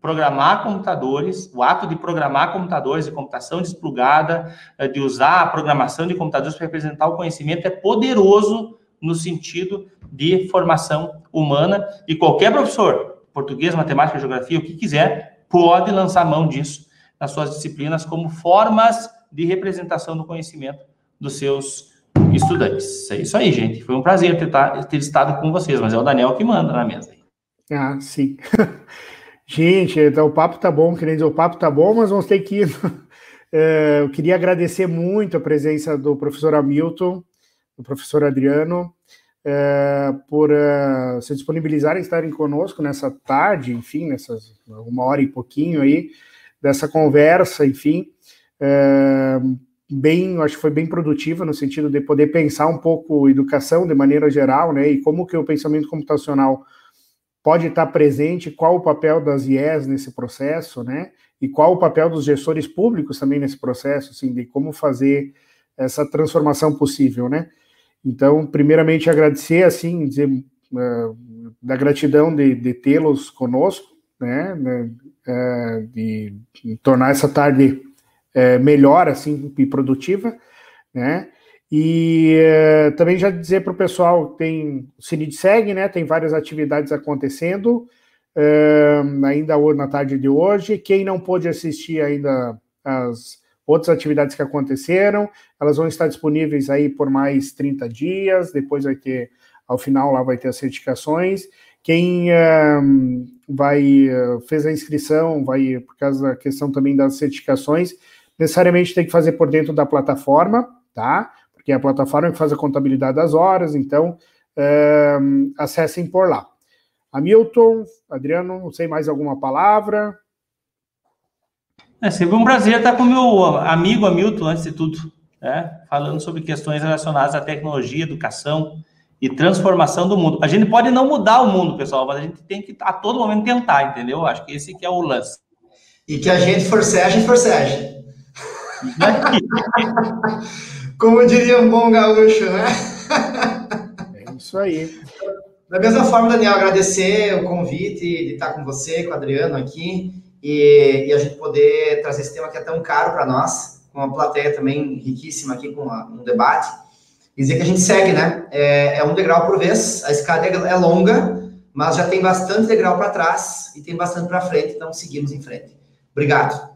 programar computadores, o ato de programar computadores, de computação desplugada, eh, de usar a programação de computadores para representar o conhecimento é poderoso no sentido de formação humana e qualquer professor, português, matemática, geografia, o que quiser, pode lançar mão disso nas suas disciplinas como formas de representação do conhecimento dos seus estudantes. É isso aí, gente. Foi um prazer ter, ter estado com vocês, mas é o Daniel que manda na mesa. Ah, sim. gente, então o papo tá bom, querendo dizer, o papo tá bom, mas vamos ter que ir. É, eu queria agradecer muito a presença do professor Hamilton, do professor Adriano, é, por é, se disponibilizarem estarem conosco nessa tarde, enfim, nessas uma hora e pouquinho aí, dessa conversa, enfim, é, bem, acho que foi bem produtiva no sentido de poder pensar um pouco educação de maneira geral, né, e como que o pensamento computacional pode estar presente, qual o papel das IES nesse processo, né, e qual o papel dos gestores públicos também nesse processo, assim, de como fazer essa transformação possível, né. Então, primeiramente, agradecer, assim, dizer uh, da gratidão de, de tê-los conosco, né, né uh, de, de, tornar essa tarde uh, melhor, assim, e produtiva, né, e também já dizer para o pessoal, tem o Cine de Segue, né, tem várias atividades acontecendo, ainda hoje, na tarde de hoje, quem não pôde assistir ainda as outras atividades que aconteceram, elas vão estar disponíveis aí por mais 30 dias, depois vai ter, ao final lá vai ter as certificações. Quem vai, uh, fez a inscrição, vai, por causa da questão também das certificações, necessariamente tem que fazer por dentro da plataforma, tá? Porque é a plataforma que faz a contabilidade das horas, então acessem por lá. Hamilton, Adriano, não sei mais alguma palavra. É sempre um prazer estar com meu amigo Hamilton, antes de tudo, né? falando sobre questões relacionadas à tecnologia, educação e transformação do mundo. A gente pode não mudar o mundo, pessoal, mas a gente tem que a todo momento tentar, entendeu? Acho que esse que é o lance. E que a gente forceje, forceje. Como diria um bom gaúcho, né? É isso aí. Da mesma forma, Daniel, agradecer o convite de estar com você, com o Adriano aqui e, e, a gente poder trazer esse tema que é tão caro para nós, com uma plateia também riquíssima aqui, com uma, um debate, e dizer que a gente segue, né? É, é um degrau por vez, a escada é longa, mas já tem bastante degrau para trás e tem bastante para frente, então seguimos em frente. Obrigado.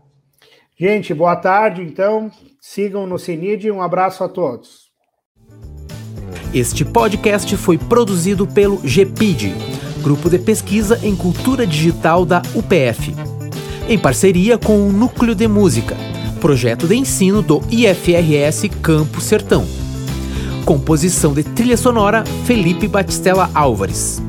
Gente, boa tarde, então. Sigam no CINID, um abraço a todos. Este podcast foi produzido pelo GPID, Grupo de Pesquisa em Cultura Digital da UPF em parceria com o Núcleo de Música, projeto de ensino do IFRS Campo Sertão. Composição de trilha sonora Felipe Batistella Álvares.